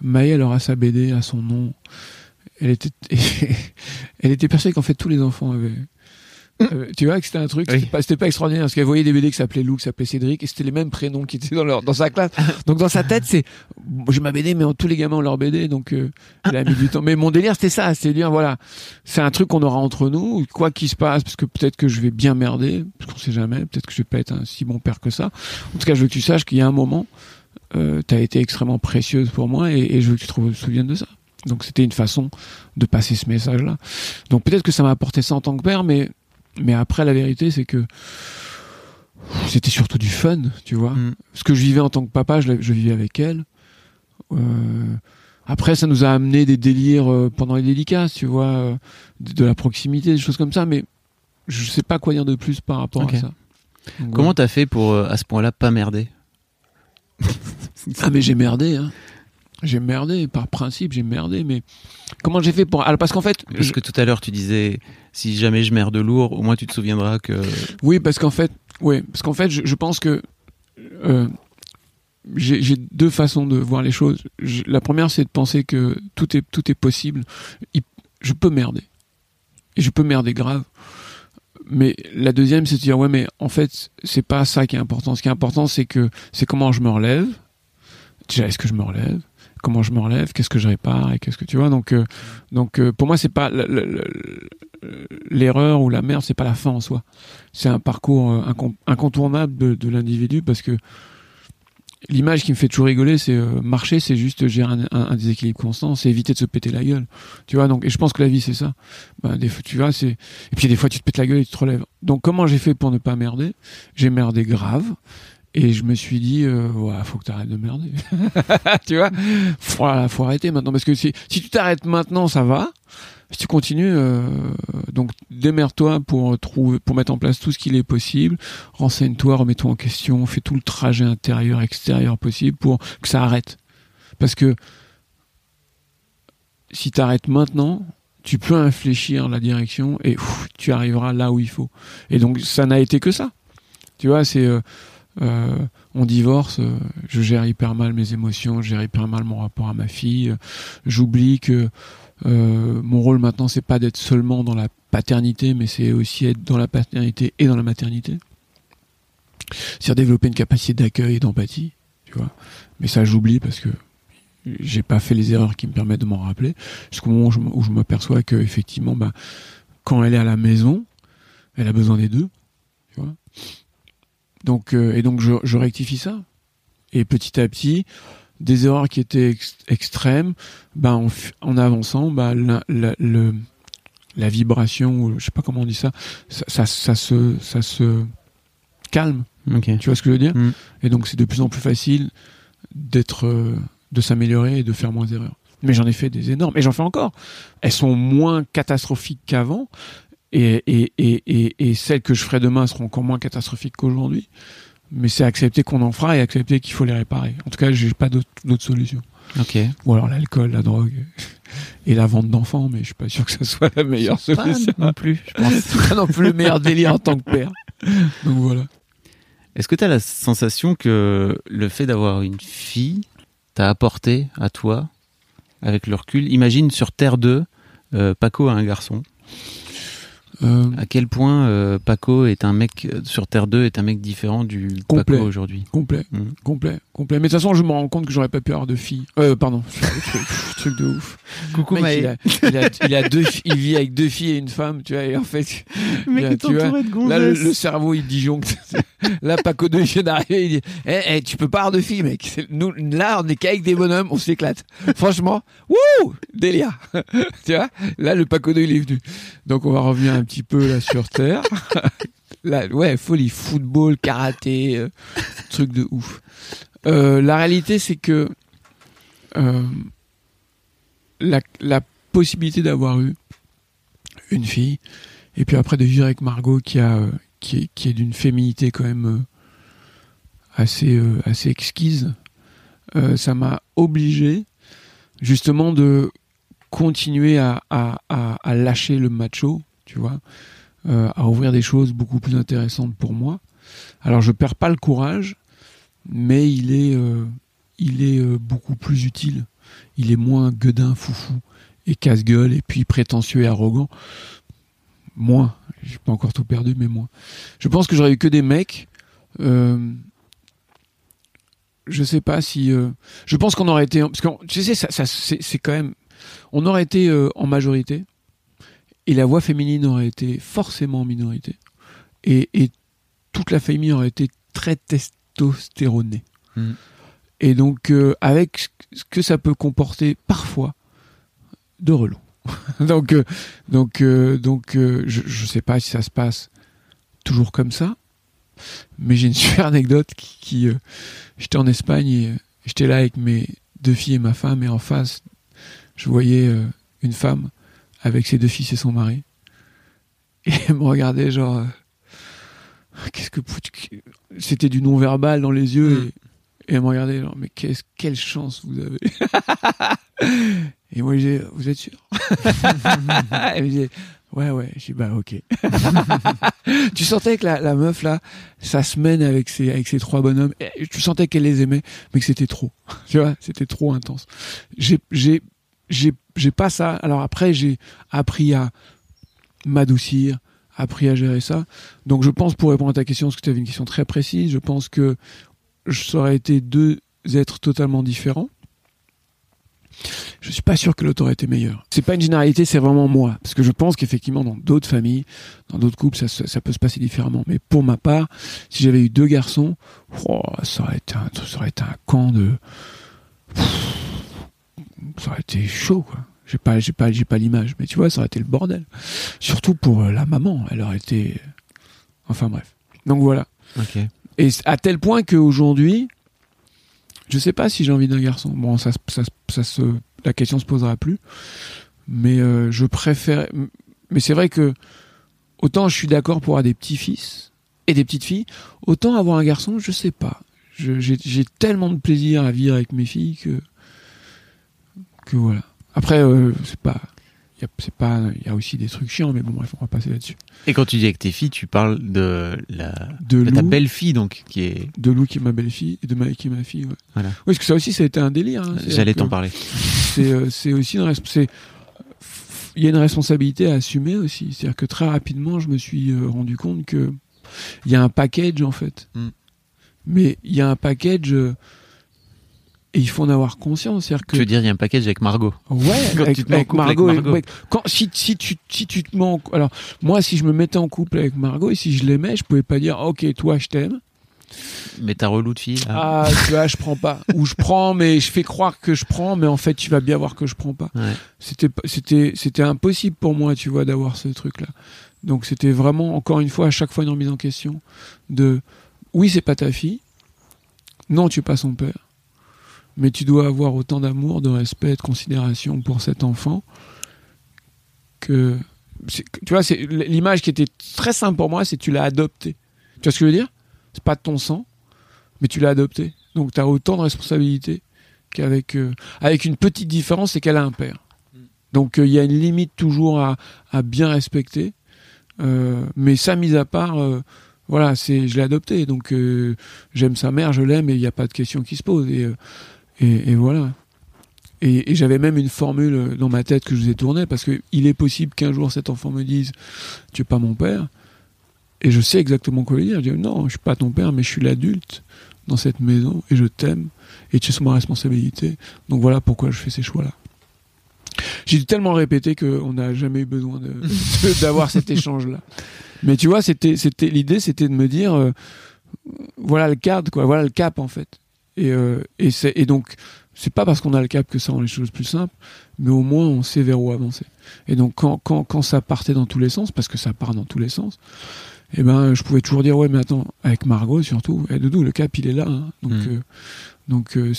[SPEAKER 2] Maë elle aura sa BD à son nom. Elle était elle était persuadée qu'en fait tous les enfants avaient euh, tu vois que c'était un truc,
[SPEAKER 1] Oui.
[SPEAKER 2] c'était pas, extraordinaire parce qu'elle voyait des BD qui s'appelaient Lou, qui s'appelaient Cédric et c'était les mêmes prénoms qui étaient dans leur dans sa classe. Donc dans sa tête c'est j'ai ma BD mais tous les gamins ont leur BD donc euh, elle a mis du temps. Mais mon délire c'était ça, c'était dire voilà c'est un truc qu'on aura entre nous, quoi qu'il se passe, parce que peut-être que je vais bien merder, parce qu'on sait jamais, peut-être que je vais pas être un si bon père que ça. En tout cas, je veux que tu saches qu'il y a un moment, euh, tu as été extrêmement précieuse pour moi et, et je veux que tu te souviennes de ça. Donc c'était une façon de passer ce message-là. Donc peut-être que ça m'a apporté ça en tant que père, mais, mais après la vérité c'est que c'était surtout du fun, tu vois.
[SPEAKER 1] Mm.
[SPEAKER 2] Ce que je vivais en tant que papa, je, vivais avec elle. Euh, après, ça nous a amené des délires euh, pendant les dédicaces, tu vois, euh, de, de la proximité, des choses comme ça, mais je sais pas quoi dire de plus par rapport à ça. Donc,
[SPEAKER 1] Comment t'as fait pour à ce point-là pas merder?
[SPEAKER 2] Ah mais j'ai merdé, hein. J'ai merdé, par principe, j'ai merdé, mais comment j'ai fait pour... Alors, parce qu'en fait...
[SPEAKER 1] Parce que tout à l'heure tu disais si jamais je merde lourd, au moins tu te souviendras que
[SPEAKER 2] Oui, parce qu'en fait, oui, parce qu'en fait, je, je pense que euh, j'ai j'ai deux façons de voir les choses. Je- la première, c'est de penser que tout est tout est possible. Il- je peux merder et je peux merder grave. Mais la deuxième, c'est de dire ouais, mais en fait, c'est pas ça qui est important. Ce qui est important, c'est que c'est comment je me relève. Déjà, est-ce que je me relève? Comment je me relève Qu'est-ce que je répare Et qu'est-ce que tu vois Donc, euh, donc euh, pour moi, c'est pas le- le- le- l'erreur ou la merde, c'est pas la fin en soi c'est un parcours euh, incon- incontournable de, l'individu parce que l'image qui me fait toujours rigoler, c'est marcher, c'est juste gérer un, déséquilibre constant, c'est éviter de se péter la gueule. Tu vois, donc, et je pense que la vie, c'est ça. Ben, tu vois, c'est, et puis des fois, tu te pètes la gueule et tu te relèves. Donc, comment j'ai fait pour ne pas merder? J'ai merdé grave. Et je me suis dit, euh, voilà, faut que t'arrêtes de merder. tu vois, faut, faut arrêter maintenant parce que si, si tu t'arrêtes maintenant, ça va. Si tu continues, euh, donc démerde-toi pour trouver, pour mettre en place tout ce qu'il est possible. Renseigne-toi, remets-toi en question, fais tout le trajet intérieur, extérieur possible pour que ça arrête. Parce que si tu arrêtes maintenant, tu peux infléchir la direction et tu arriveras là où il faut. Et donc ça n'a été que ça. Tu vois, c'est euh, euh, on divorce, euh, je gère hyper mal mes émotions, je gère hyper mal mon rapport à ma fille. euh, J'oublie que euh, mon rôle maintenant, c'est pas d'être seulement dans la paternité, mais c'est aussi être dans la paternité et dans la maternité. C'est développer une capacité d'accueil et d'empathie, tu vois. Mais ça, j'oublie parce que j'ai pas fait les erreurs qui me permettent de m'en rappeler. Jusqu'au moment où je, m'aperçois que effectivement, bah, quand elle est à la maison, elle a besoin des deux, tu vois. Donc euh, et donc je, je rectifie ça. Et petit à petit, des erreurs qui étaient ex- extrêmes, bah en, avançant, bah la, la, le, la vibration, je sais pas comment on dit ça, ça, ça, ça se ça se calme. Tu vois ce que je veux dire?
[SPEAKER 1] Mm.
[SPEAKER 2] Et donc c'est de plus en plus facile d'être, euh, de s'améliorer et de faire moins d'erreurs. Mais j'en ai fait des énormes, et j'en fais encore. Elles sont moins catastrophiques qu'avant, et, et, et, et, et celles que je ferai demain seront encore moins catastrophiques qu'aujourd'hui. Mais c'est accepter qu'on en fera et accepter qu'il faut les réparer. En tout cas, j'ai pas d'autre solution.
[SPEAKER 1] Ok.
[SPEAKER 2] Ou alors l'alcool, la drogue et la vente d'enfants, mais je suis pas sûr que ça soit la meilleure
[SPEAKER 1] Pas
[SPEAKER 2] solution.
[SPEAKER 1] non plus, je pense.
[SPEAKER 2] Pas non plus le meilleur délire en tant que père. Donc voilà.
[SPEAKER 1] Est-ce que tu as la sensation que le fait d'avoir une fille t'a apporté à toi, avec le recul? Imagine sur Terre 2, euh, Paco a un garçon.
[SPEAKER 2] Euh,
[SPEAKER 1] À quel point euh, Paco est un mec euh, sur Terre 2 est un mec différent du
[SPEAKER 2] Complet.
[SPEAKER 1] Paco aujourd'hui?
[SPEAKER 2] complet,
[SPEAKER 1] Mm.
[SPEAKER 2] complet, complet. Mais de toute façon, je me rends compte que j'aurais pas pu avoir de filles. Euh, pardon, truc, truc de ouf.
[SPEAKER 1] Coucou
[SPEAKER 2] Mec, il, a, il, a, il a deux, il vit avec deux filles et une femme, tu vois. Et en fait,
[SPEAKER 4] mec est
[SPEAKER 2] tu vois,
[SPEAKER 4] de
[SPEAKER 2] là, le, le cerveau, il disjoncte. là, Paco 2, il vient d'arriver, il dit, eh, eh, tu peux pas avoir de filles, mec. Nous, là, on est qu'avec des bonhommes, on s'éclate. Franchement, wouh, délire. tu vois, là, le Paco 2, il est venu. Donc, on va revenir un petit peu là sur Terre. là, ouais, folie, football, karaté, euh, truc de ouf. Euh, la réalité, c'est que euh, la, la possibilité d'avoir eu une fille et puis après de vivre avec Margot qui a qui est, qui est d'une féminité quand même assez assez exquise ça m'a obligé justement de continuer à, à, à, à lâcher le macho tu vois euh, à ouvrir des choses beaucoup plus intéressantes pour moi. Alors je perds pas le courage mais il est euh, il est euh, beaucoup plus utile. Il est moins gueudin foufou et casse-gueule et puis prétentieux et arrogant. Moins. J'ai pas encore tout perdu mais moins. Je pense que j'aurais eu que des mecs je sais pas si je pense qu'on aurait été parce que tu sais ça, ça c'est quand même on aurait été en majorité et la voix féminine aurait été forcément en minorité. Et, et toute la famille aurait été très testostéronée.
[SPEAKER 1] Mhm.
[SPEAKER 2] et donc euh, avec ce que ça peut comporter parfois de relou. Donc euh, donc euh, donc je je sais pas si ça se passe toujours comme ça mais j'ai une super anecdote qui, qui, j'étais en Espagne et j'étais là avec mes deux filles et ma femme et en face je voyais une femme avec ses deux fils et son mari. Et elle me regardait genre euh, qu'est-ce que c'était du non verbal dans les yeux
[SPEAKER 1] Mm.
[SPEAKER 2] et, et elle me regardait genre mais qu'est-ce quelle chance vous avez. Et moi j'ai vous êtes sûr? Elle me disait ouais ouais. J'ai dit bah ok. Tu sentais que la, la meuf là sa semaine avec ses avec ses trois bonhommes. Tu sentais qu'elle les aimait mais que c'était trop. Tu vois c'était trop intense. J'ai j'ai j'ai j'ai pas ça alors après j'ai appris à m'adoucir appris à gérer ça donc je pense pour répondre à ta question parce que tu avais une question très précise je pense que ça aurait été deux êtres totalement différents je suis pas sûr que l'autre aurait été meilleur. C'est pas une généralité, c'est vraiment moi. Parce que je pense qu'effectivement, dans d'autres familles, dans d'autres couples, ça, peut se passer différemment. Mais pour ma part, si j'avais eu deux garçons, oh, ça aurait été un, ça aurait été un camp de, ça aurait été chaud, quoi. J'ai pas, j'ai pas, j'ai pas l'image, mais tu vois, ça aurait été le bordel. Surtout pour euh, la maman, elle aurait été, enfin bref. Donc voilà.
[SPEAKER 1] Ok.
[SPEAKER 2] Et à tel point qu'aujourd'hui, je sais pas si j'ai envie d'un garçon. Bon, ça, se- ça, se- ça se, la question se posera plus. Mais euh, je préfère. Mais c'est vrai que autant je suis d'accord pour avoir des petits-fils et des petites filles, autant avoir un garçon, je sais pas. J'ai tellement de plaisir à vivre avec mes filles que que voilà. Après, euh, c'est pas. C'est. Il y a aussi des trucs chiants, mais bon, bref, on va passer là-dessus.
[SPEAKER 1] Et quand tu dis avec tes filles, tu parles de la
[SPEAKER 2] De
[SPEAKER 1] de ta belle-fille donc qui est
[SPEAKER 2] de Lou qui est ma belle-fille et de Maï qui est ma fille. Ouais.
[SPEAKER 1] Voilà.
[SPEAKER 2] Oui, parce que ça aussi, ça a été un délire. hein.
[SPEAKER 1] J'allais t'en parler.
[SPEAKER 2] C'est euh, c'est aussi une resp- c'est- Il y a une responsabilité à assumer aussi. C'est-à-dire que très rapidement, je me suis euh, rendu compte que il y a un package en fait.
[SPEAKER 1] Mm.
[SPEAKER 2] Mais il y a un package et il faut en avoir conscience. C'est-à-dire que
[SPEAKER 1] Tu veux dire il y a un package avec Margot.
[SPEAKER 2] Ouais,
[SPEAKER 1] Quand
[SPEAKER 2] avec,
[SPEAKER 1] tu te mets en couple avec
[SPEAKER 2] Margot. et-
[SPEAKER 1] Margot.
[SPEAKER 2] ouais, quand, si, si, tu, si tu te mets en, alors, moi, si je me mettais en couple avec Margot et si je l'aimais, je pouvais pas dire, ok, toi, je t'aime.
[SPEAKER 1] Mais ta relou de fille là.
[SPEAKER 2] Ah, tu vois, je prends pas. Ou je prends, mais je fais croire que je prends, mais en fait, tu vas bien voir que je prends pas.
[SPEAKER 1] Ouais.
[SPEAKER 2] C'était, c'était impossible pour moi, tu vois, d'avoir ce truc-là. Donc, c'était vraiment, encore une fois, à chaque fois une remise en question de, oui, c'est pas ta fille. Non, tu es pas son père. Mais tu dois avoir autant d'amour, de respect, de considération pour cet enfant que, tu vois, l'image qui était très simple pour moi, c'est tu l'as adopté. Tu vois ce que je veux dire? C'est pas de ton sang, mais tu l'as adopté. Donc tu as autant de responsabilités qu'avec euh, avec une petite différence, c'est qu'elle a un père. Donc euh, il y a une limite toujours à, bien respecter. Euh, mais ça, mis à part, voilà, je l'ai adopté. Donc j'aime sa mère, je l'aime, et il n'y a pas de question qui se pose. Et, et, et voilà. et, et j'avais même une formule dans ma tête que je vous ai tournée parce que il est possible qu'un jour cet enfant me dise tu es pas mon père et je sais exactement quoi lui dire. Je dis non, je suis pas ton père, mais je suis l'adulte dans cette maison et je t'aime et tu es sous ma responsabilité. Donc voilà pourquoi je fais ces choix-là. J'ai tellement répété qu'on n'a jamais eu besoin d'avoir cet échange-là. Mais tu vois, c'était, c'était l'idée, c'était de me dire, euh, voilà le cadre, quoi, voilà le cap en fait. Et, euh, et, et donc, c'est pas parce qu'on a le cap que ça rend les choses plus simples, mais au moins on sait vers où avancer. Et donc quand, quand, quand ça partait dans tous les sens, parce que ça part dans tous les sens, eh ben je pouvais toujours dire ouais mais attends avec Margot surtout, et Doudou le cap il est là, hein. donc
[SPEAKER 1] Mm.
[SPEAKER 2] euh, donc euh,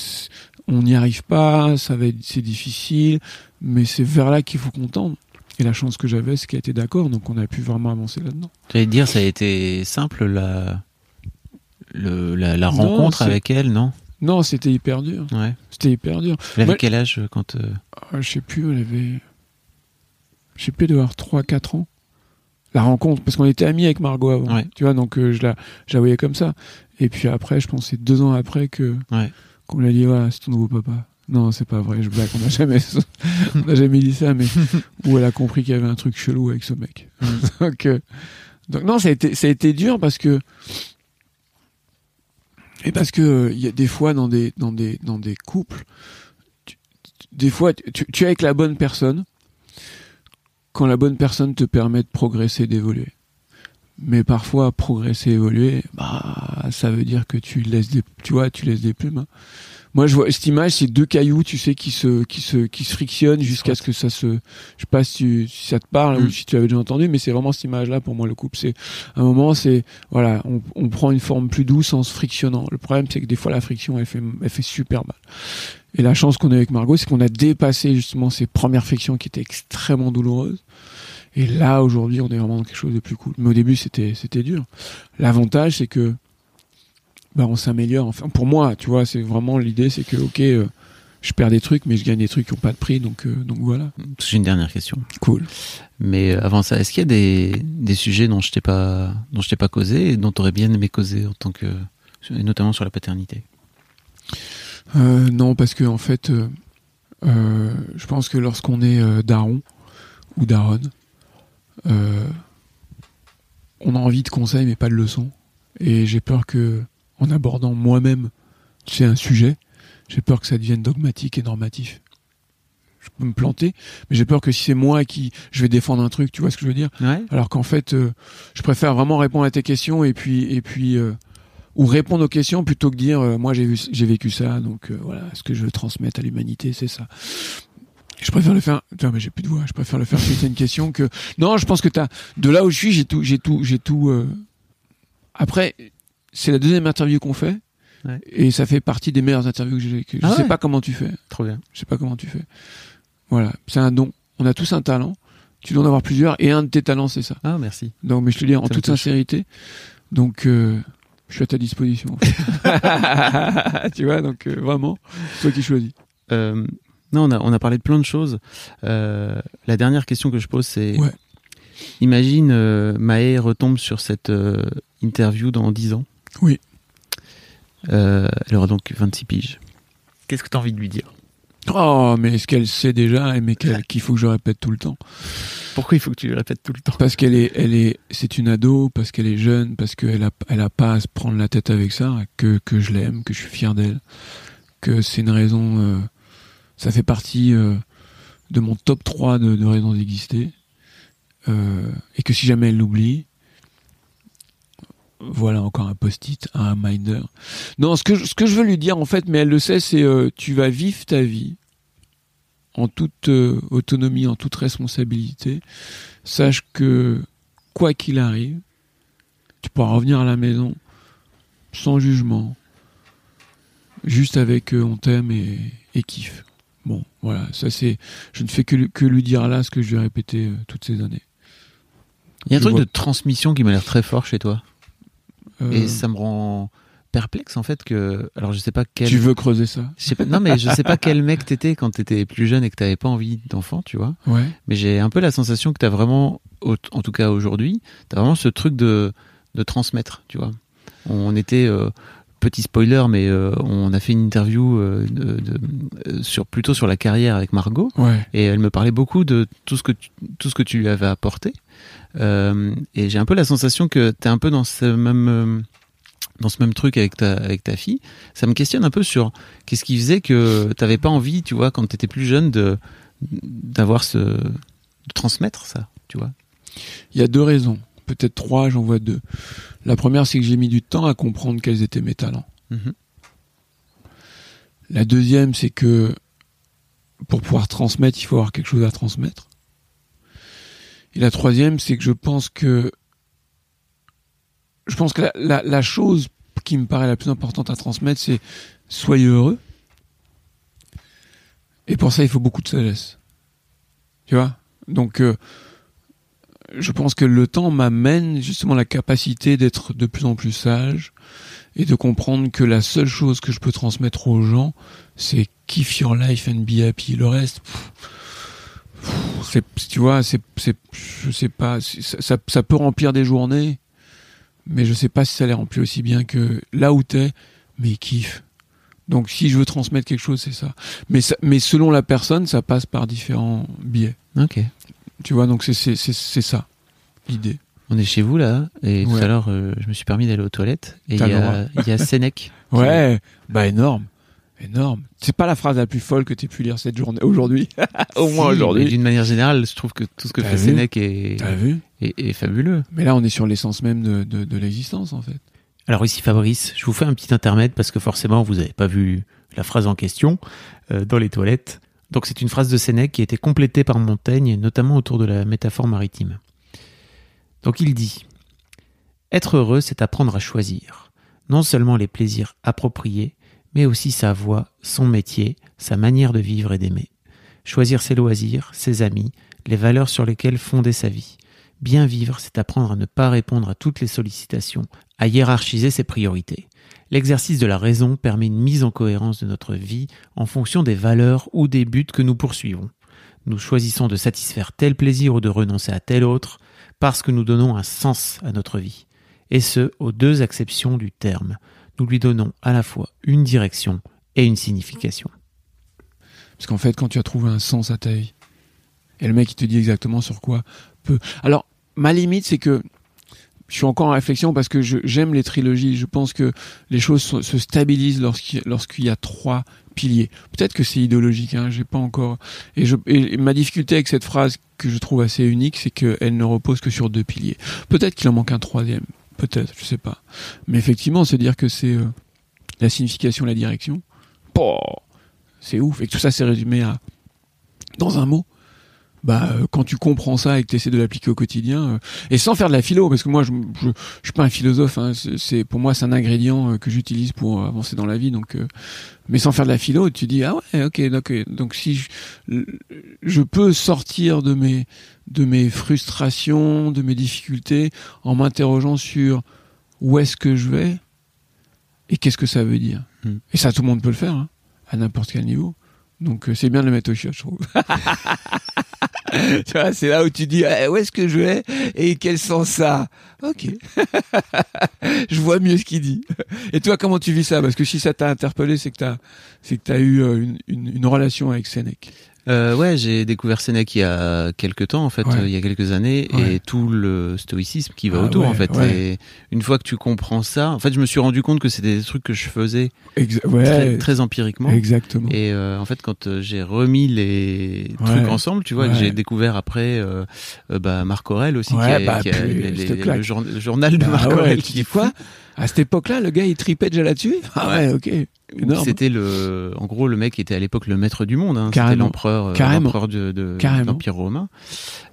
[SPEAKER 2] on n'y arrive pas, ça va c'est difficile, mais c'est vers là qu'il faut qu'on tende. Et la chance que j'avais, c'est qu'elle était d'accord, donc on a pu vraiment avancer là-dedans.
[SPEAKER 1] J'allais te dire, ça a été simple la, le, la, la
[SPEAKER 2] Non,
[SPEAKER 1] rencontre avec elle, non?
[SPEAKER 2] Non, c'était hyper dur.
[SPEAKER 1] Ouais.
[SPEAKER 2] C'était hyper dur.
[SPEAKER 1] Elle avait quel âge euh, quand. euh,
[SPEAKER 2] Ah, je sais plus, elle avait. Je sais plus, elle devait avoir 3-4 ans. La rencontre, parce qu'on était amis avec Margot avant.
[SPEAKER 1] Ouais.
[SPEAKER 2] Tu vois, donc euh, je, la, je la voyais comme ça. Et puis après, je pense que c'est deux ans après que
[SPEAKER 1] Ouais.
[SPEAKER 2] qu'on lui a dit voilà, c'est ton nouveau papa. Non, c'est pas vrai, je blague, on n'a jamais, on jamais dit ça, mais où elle a compris qu'il y avait un truc chelou avec ce mec. donc, euh, donc non, ça a été, ça a été dur parce que et parce que euh, il y a des fois dans des dans des dans des couples, tu- des fois tu, tu es avec la bonne personne quand la bonne personne te permet de progresser, d'évoluer. Mais parfois progresser, évoluer, bah ça veut dire que tu laisses des, tu vois, tu laisses des plumes. hein. Moi, je vois cette image, c'est deux cailloux, tu sais, qui se, qui se, qui se frictionnent jusqu'à ce que ça se, je sais pas si, tu- si ça te parle
[SPEAKER 1] Mm.
[SPEAKER 2] ou si tu avais déjà entendu, mais c'est vraiment cette image-là pour moi le couple. C'est un moment, c'est voilà, on, on prend une forme plus douce en se frictionnant. Le problème, c'est que des fois la friction, elle fait, elle fait super mal. Et la chance qu'on a avec Margot, c'est qu'on a dépassé justement ces premières frictions qui étaient extrêmement douloureuses. Et là, aujourd'hui, on est vraiment dans quelque chose de plus cool. Mais au début, c'était, c'était dur. L'avantage, c'est que, bah, on s'améliore. Enfin, pour moi, tu vois, c'est vraiment l'idée, c'est que, ok, euh, je perds des trucs, mais je gagne des trucs qui n'ont pas de prix, donc, euh, donc voilà.
[SPEAKER 1] J'ai une dernière question.
[SPEAKER 2] Cool.
[SPEAKER 1] Mais euh, avant ça, est-ce qu'il y a des, des sujets dont je t'ai pas dont je t'ai pas causé et dont tu aurais bien aimé causer en tant que et notamment sur la paternité?
[SPEAKER 2] Euh, non, parce que en fait, je pense que lorsqu'on est daron ou daronne, on a envie de conseils mais pas de leçons. Et j'ai peur que, en abordant moi-même, sais, un sujet, j'ai peur que ça devienne dogmatique et normatif. Je peux me planter, mais j'ai peur que si c'est moi qui je vais défendre un truc, tu vois ce que je veux dire?
[SPEAKER 1] Ouais.
[SPEAKER 2] alors qu'en fait, euh, je préfère vraiment répondre à tes questions et puis et puis euh, ou répondre aux questions plutôt que dire euh, moi j'ai vu j'ai vécu ça donc voilà ce que je veux transmettre à l'humanité c'est ça. Je préfère le faire. Putain, mais j'ai plus de voix. Je préfère le faire à une question que. Non, je pense que t'as. De là où je suis, j'ai tout, j'ai tout, j'ai tout. Après, c'est la deuxième interview qu'on fait,
[SPEAKER 1] Ouais.
[SPEAKER 2] et ça fait partie des meilleures interviews que j'ai. que Je
[SPEAKER 1] Ah
[SPEAKER 2] sais
[SPEAKER 1] ouais
[SPEAKER 2] pas comment tu fais.
[SPEAKER 1] Trop bien.
[SPEAKER 2] Je sais pas comment tu fais. Voilà, c'est un don. On a tous un talent. Tu dois en avoir plusieurs, et un de tes talents, c'est ça.
[SPEAKER 1] Ah merci.
[SPEAKER 2] Donc, mais je te dis en toute sincérité. Donc, euh, je suis à ta disposition. en fait. tu vois, donc euh, vraiment, toi qui choisis.
[SPEAKER 1] Euh, non, on a, on a parlé de plein de choses. Euh, la dernière question que je pose, c'est
[SPEAKER 2] Ouais.
[SPEAKER 1] imagine euh, Maë retombe sur cette euh, interview dans 10 ans.
[SPEAKER 2] Oui.
[SPEAKER 1] Euh, elle aura donc 26 piges. Qu'est-ce que tu as envie de lui dire?
[SPEAKER 2] Oh, mais est-ce qu'elle sait déjà, mais qu'il faut que je répète tout le temps?
[SPEAKER 1] Pourquoi il faut que tu le répètes tout le temps?
[SPEAKER 2] Parce qu'elle est, elle est, c'est une ado, parce qu'elle est jeune, parce qu'elle a, elle a pas à se prendre la tête avec ça, que, que je l'aime, que je suis fier d'elle, que c'est une raison, euh, ça fait partie euh, de mon top 3 de, de raisons d'exister, euh, et que si jamais elle l'oublie, voilà encore un post-it, un reminder. Non, ce que, je- ce que je veux lui dire en fait, mais elle le sait, c'est euh, tu vas vivre ta vie en toute euh, autonomie, en toute responsabilité. Sache que quoi qu'il arrive, tu pourras revenir à la maison sans jugement, juste avec euh, on t'aime et, et kiffe. Bon, voilà, ça c'est. Je ne fais que, lui- que lui dire là ce que je lui ai répété euh, toutes ces années.
[SPEAKER 1] Il y a un
[SPEAKER 2] Je
[SPEAKER 1] truc
[SPEAKER 2] vois-
[SPEAKER 1] de transmission qui m'a l'air très fort chez toi.
[SPEAKER 2] Euh,
[SPEAKER 1] Et ça me rend perplexe en fait que. Alors je sais pas quel.
[SPEAKER 2] Tu veux creuser ça?
[SPEAKER 1] Je sais pas, non mais je sais pas quel mec t'étais quand t'étais plus jeune et que t'avais pas envie d'enfant, tu vois.
[SPEAKER 2] Ouais.
[SPEAKER 1] Mais j'ai un peu la sensation que t'as vraiment, en tout cas aujourd'hui, t'as vraiment ce truc de, de transmettre, tu vois. On était euh, petit spoiler, mais euh, on a fait une interview euh, de, de- euh, sur plutôt sur la carrière avec Margot,
[SPEAKER 2] Ouais.
[SPEAKER 1] et elle me parlait beaucoup de tout ce que tu, tout ce que tu lui avais apporté. Euh, et j'ai un peu la sensation que tu es un peu dans ce même euh, dans ce même truc avec ta avec ta fille. Ça me questionne un peu sur qu'est-ce qui faisait que t'avais pas envie, tu vois, quand tu étais plus jeune, de d'avoir ce de transmettre ça, tu vois.
[SPEAKER 2] Il y a deux raisons, peut-être trois, j'en vois deux. La première, c'est que j'ai mis du temps à comprendre quels étaient mes talents.
[SPEAKER 1] Mhm.
[SPEAKER 2] La deuxième, c'est que pour pouvoir transmettre, il faut avoir quelque chose à transmettre. Et la troisième, c'est que je pense que je pense que la, la- la chose qui me paraît la plus importante à transmettre, c'est soyez heureux. Et pour ça, il faut beaucoup de sagesse. Tu vois? Donc, euh, je pense que le temps m'amène justement la capacité d'être de plus en plus sage et de comprendre que la seule chose que je peux transmettre aux gens, c'est kiff your life and be happy. Le reste, pff, c'est, tu vois, c'est, je sais pas, ça, ça, peut remplir des journées, mais je sais pas si ça les remplit aussi bien que là où t'es, mais kiffe. Donc si je veux transmettre quelque chose, c'est ça. Mais, ça, mais selon la personne, ça passe par différents biais.
[SPEAKER 1] Ok.
[SPEAKER 2] Tu vois, donc c'est, c'est, ça, l'idée.
[SPEAKER 1] On est chez vous là, et tout à l'heure, euh, je me suis permis d'aller aux toilettes, et il y, a- y a Sénèque.
[SPEAKER 2] Ouais, bah énorme. Énorme. C'est pas la phrase la plus folle que tu pu lire cette journée aujourd'hui. Au moins
[SPEAKER 1] Si,
[SPEAKER 2] aujourd'hui.
[SPEAKER 1] D'une manière générale, je trouve que tout ce que fait Sénèque est, fabuleux.
[SPEAKER 2] Mais là, on est sur l'essence même de, de, de l'existence, en fait.
[SPEAKER 1] Alors ici Fabrice, je vous fais un petit intermède parce que forcément vous n'avez pas vu la phrase en question euh, dans les toilettes. Donc c'est une phrase de Sénèque qui a été complétée par Montaigne, notamment autour de la métaphore maritime. Donc il dit Être heureux, c'est apprendre à choisir, non seulement les plaisirs appropriés, mais aussi sa voie, son métier, sa manière de vivre et d'aimer. Choisir ses loisirs, ses amis, les valeurs sur lesquelles fonder sa vie. Bien vivre, c'est apprendre à ne pas répondre à toutes les sollicitations, à hiérarchiser ses priorités. L'exercice de la raison permet une mise en cohérence de notre vie en fonction des valeurs ou des buts que nous poursuivons. Nous choisissons de satisfaire tel plaisir ou de renoncer à tel autre parce que nous donnons un sens à notre vie. Et ce, aux deux acceptions du terme. Nous lui donnons à la fois une direction et une signification.
[SPEAKER 2] Parce qu'en fait, quand tu as trouvé un sens à ta vie, et le mec, il te dit exactement sur quoi peut. Alors, ma limite, c'est que je suis encore en réflexion parce que j'aime les trilogies. Je pense que les choses se, se stabilisent lorsqu'il y a trois piliers. Peut-être que c'est idéologique, hein, j'ai pas encore. Et ma difficulté avec cette phrase que je trouve assez unique, c'est qu'elle ne repose que sur deux piliers. Peut-être qu'il en manque un troisième, peut-être, je sais pas. Mais effectivement, se dire que c'est euh, la signification, la direction, c'est ouf. Et que tout ça s'est résumé à dans un mot. Bah, euh, quand tu comprends ça et que tu essaies de l'appliquer au quotidien, euh, et sans faire de la philo, parce que moi, je, je, je suis pas un philosophe. Hein, c'est pour moi, c'est un ingrédient euh, que j'utilise pour avancer dans la vie. Donc, euh, mais sans faire de la philo, tu dis ah ouais, ok, donc, donc si je, je peux sortir de mes de mes frustrations, de mes difficultés, en m'interrogeant sur où est-ce que je vais et qu'est-ce que ça veut dire.
[SPEAKER 1] Hmm.
[SPEAKER 2] Et ça, tout le monde peut le faire, hein, à n'importe quel niveau. Donc euh, c'est bien de le mettre au chiottes, je trouve. tu vois, c'est là où tu dis eh, où est-ce que je vais et quel sens ça. Ok, je vois mieux ce qu'il dit. Et toi, comment tu vis ça? Parce que si ça t'a interpellé, c'est que t'as, c'est que t'as eu euh, une, une, une relation avec Sénèque.
[SPEAKER 1] Euh, ouais, j'ai découvert Sénèque il y a quelques temps, en fait,
[SPEAKER 2] Ouais.
[SPEAKER 1] euh, il y a quelques années,
[SPEAKER 2] Ouais.
[SPEAKER 1] et tout le stoïcisme qui va
[SPEAKER 2] Ah
[SPEAKER 1] autour,
[SPEAKER 2] ouais,
[SPEAKER 1] en fait. Et une fois que tu comprends ça, en fait, je me suis rendu compte que c'était des trucs que je faisais
[SPEAKER 2] Exa- ouais,
[SPEAKER 1] très, très empiriquement.
[SPEAKER 2] exactement.
[SPEAKER 1] Et euh, en fait, quand euh, j'ai remis les trucs ensemble, tu vois, que j'ai découvert après euh, bah, Marc Aurel aussi, qui a,
[SPEAKER 2] bah,
[SPEAKER 1] qui a les- le, jour- le journal de
[SPEAKER 2] Bah
[SPEAKER 1] Marc Aurel.
[SPEAKER 2] tu
[SPEAKER 1] qui
[SPEAKER 2] dis
[SPEAKER 1] est
[SPEAKER 2] quoi. À cette époque-là, le gars il tripait déjà là-dessus? Ah ouais, ok.
[SPEAKER 1] C'était le, en gros, le mec était à l'époque le maître du monde. Hein. C'était l'empereur, euh, l'empereur de, l'empire romain.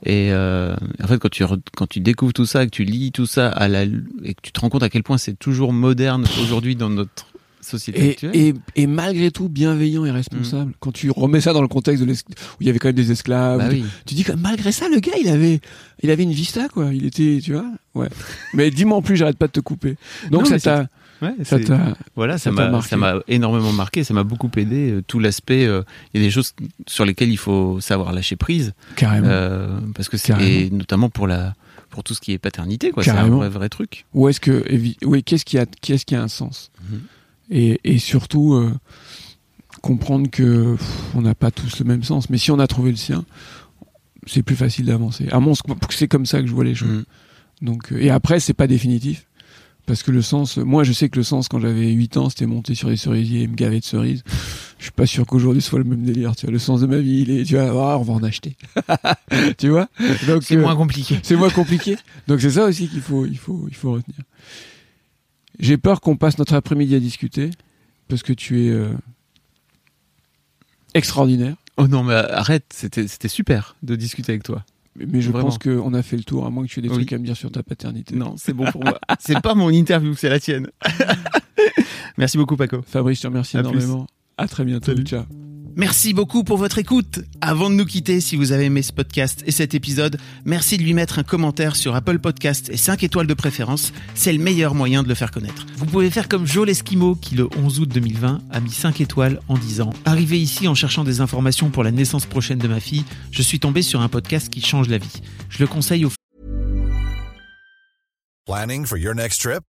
[SPEAKER 1] Et euh, en fait, quand tu quand tu découvres tout ça, que tu lis tout ça à la et que tu te rends compte à quel point c'est toujours moderne aujourd'hui dans notre société
[SPEAKER 2] Et,
[SPEAKER 1] actuelle.
[SPEAKER 2] et, et malgré tout bienveillant et responsable. Quand tu remets ça dans le contexte de où il y avait quand même des esclaves,
[SPEAKER 1] Bah
[SPEAKER 2] tu- dis que malgré ça, le gars, il avait, il avait une vista quoi. Il était, tu vois, ouais. mais dis-moi en plus, j'arrête pas de te couper. Donc
[SPEAKER 1] Non,
[SPEAKER 2] ça t'a,
[SPEAKER 1] Ouais,
[SPEAKER 2] ça
[SPEAKER 1] Voilà,
[SPEAKER 2] Ça
[SPEAKER 1] m'a énormément marqué, ça m'a beaucoup aidé. euh, tout l'aspect, euh, il y a des choses sur lesquelles il faut savoir lâcher prise,
[SPEAKER 2] carrément.
[SPEAKER 1] euh, parce que c'est notamment pour la pour tout ce qui est paternité, quoi. C'est un vrai, vrai truc.
[SPEAKER 2] Où est-ce que, oui, qu'est-ce qui a, qu'est-ce qui a un sens?
[SPEAKER 1] Mhm.
[SPEAKER 2] et, et surtout comprendre que pff, on n'a pas tous le même sens. Mais si on a trouvé le sien, c'est plus facile d'avancer. À mon c'est comme ça que je vois les choses.
[SPEAKER 5] Mm.
[SPEAKER 2] Donc, et après, c'est pas définitif. Parce que le sens, moi je sais que le sens quand j'avais 8 ans c'était monter sur des cerisiers et me gaver de cerises. Je suis pas sûr qu'aujourd'hui ce soit le même délire. Tu vois, le sens de ma vie, il est, tu vois, ah, on va en acheter. tu vois? Donc
[SPEAKER 1] C'est
[SPEAKER 2] euh,
[SPEAKER 1] moins compliqué.
[SPEAKER 2] c'est moins compliqué. Donc c'est ça aussi qu'il faut, il faut, il faut retenir. J'ai peur qu'on passe notre après-midi à discuter parce que tu es euh, extraordinaire.
[SPEAKER 5] Oh non, mais arrête, c'était c'était super de discuter avec toi.
[SPEAKER 2] Mais- je
[SPEAKER 5] Vraiment.
[SPEAKER 2] pense qu'on a fait le tour, à moins que tu aies des
[SPEAKER 5] Oui.
[SPEAKER 2] trucs à me dire sur ta paternité.
[SPEAKER 5] Non, c'est bon pour moi. c'est pas mon interview, c'est la tienne. Merci beaucoup, Paco.
[SPEAKER 2] Fabrice, je te remercie
[SPEAKER 5] À
[SPEAKER 2] énormément. À très bientôt.
[SPEAKER 5] Salut.
[SPEAKER 2] Ciao.
[SPEAKER 1] Merci beaucoup pour votre écoute. Avant de nous quitter, si vous avez aimé ce podcast et cet épisode, merci de lui mettre un commentaire sur Apple Podcast et 5 étoiles de préférence. C'est le meilleur moyen de le faire connaître. Vous pouvez faire comme Joe Lesquimo qui, le 11 août 2020, a mis 5 étoiles en disant Arrivé ici en cherchant des informations pour la naissance prochaine de ma fille, je suis tombé sur un podcast qui change la vie. Je le conseille aux
[SPEAKER 6] Planning for your next trip?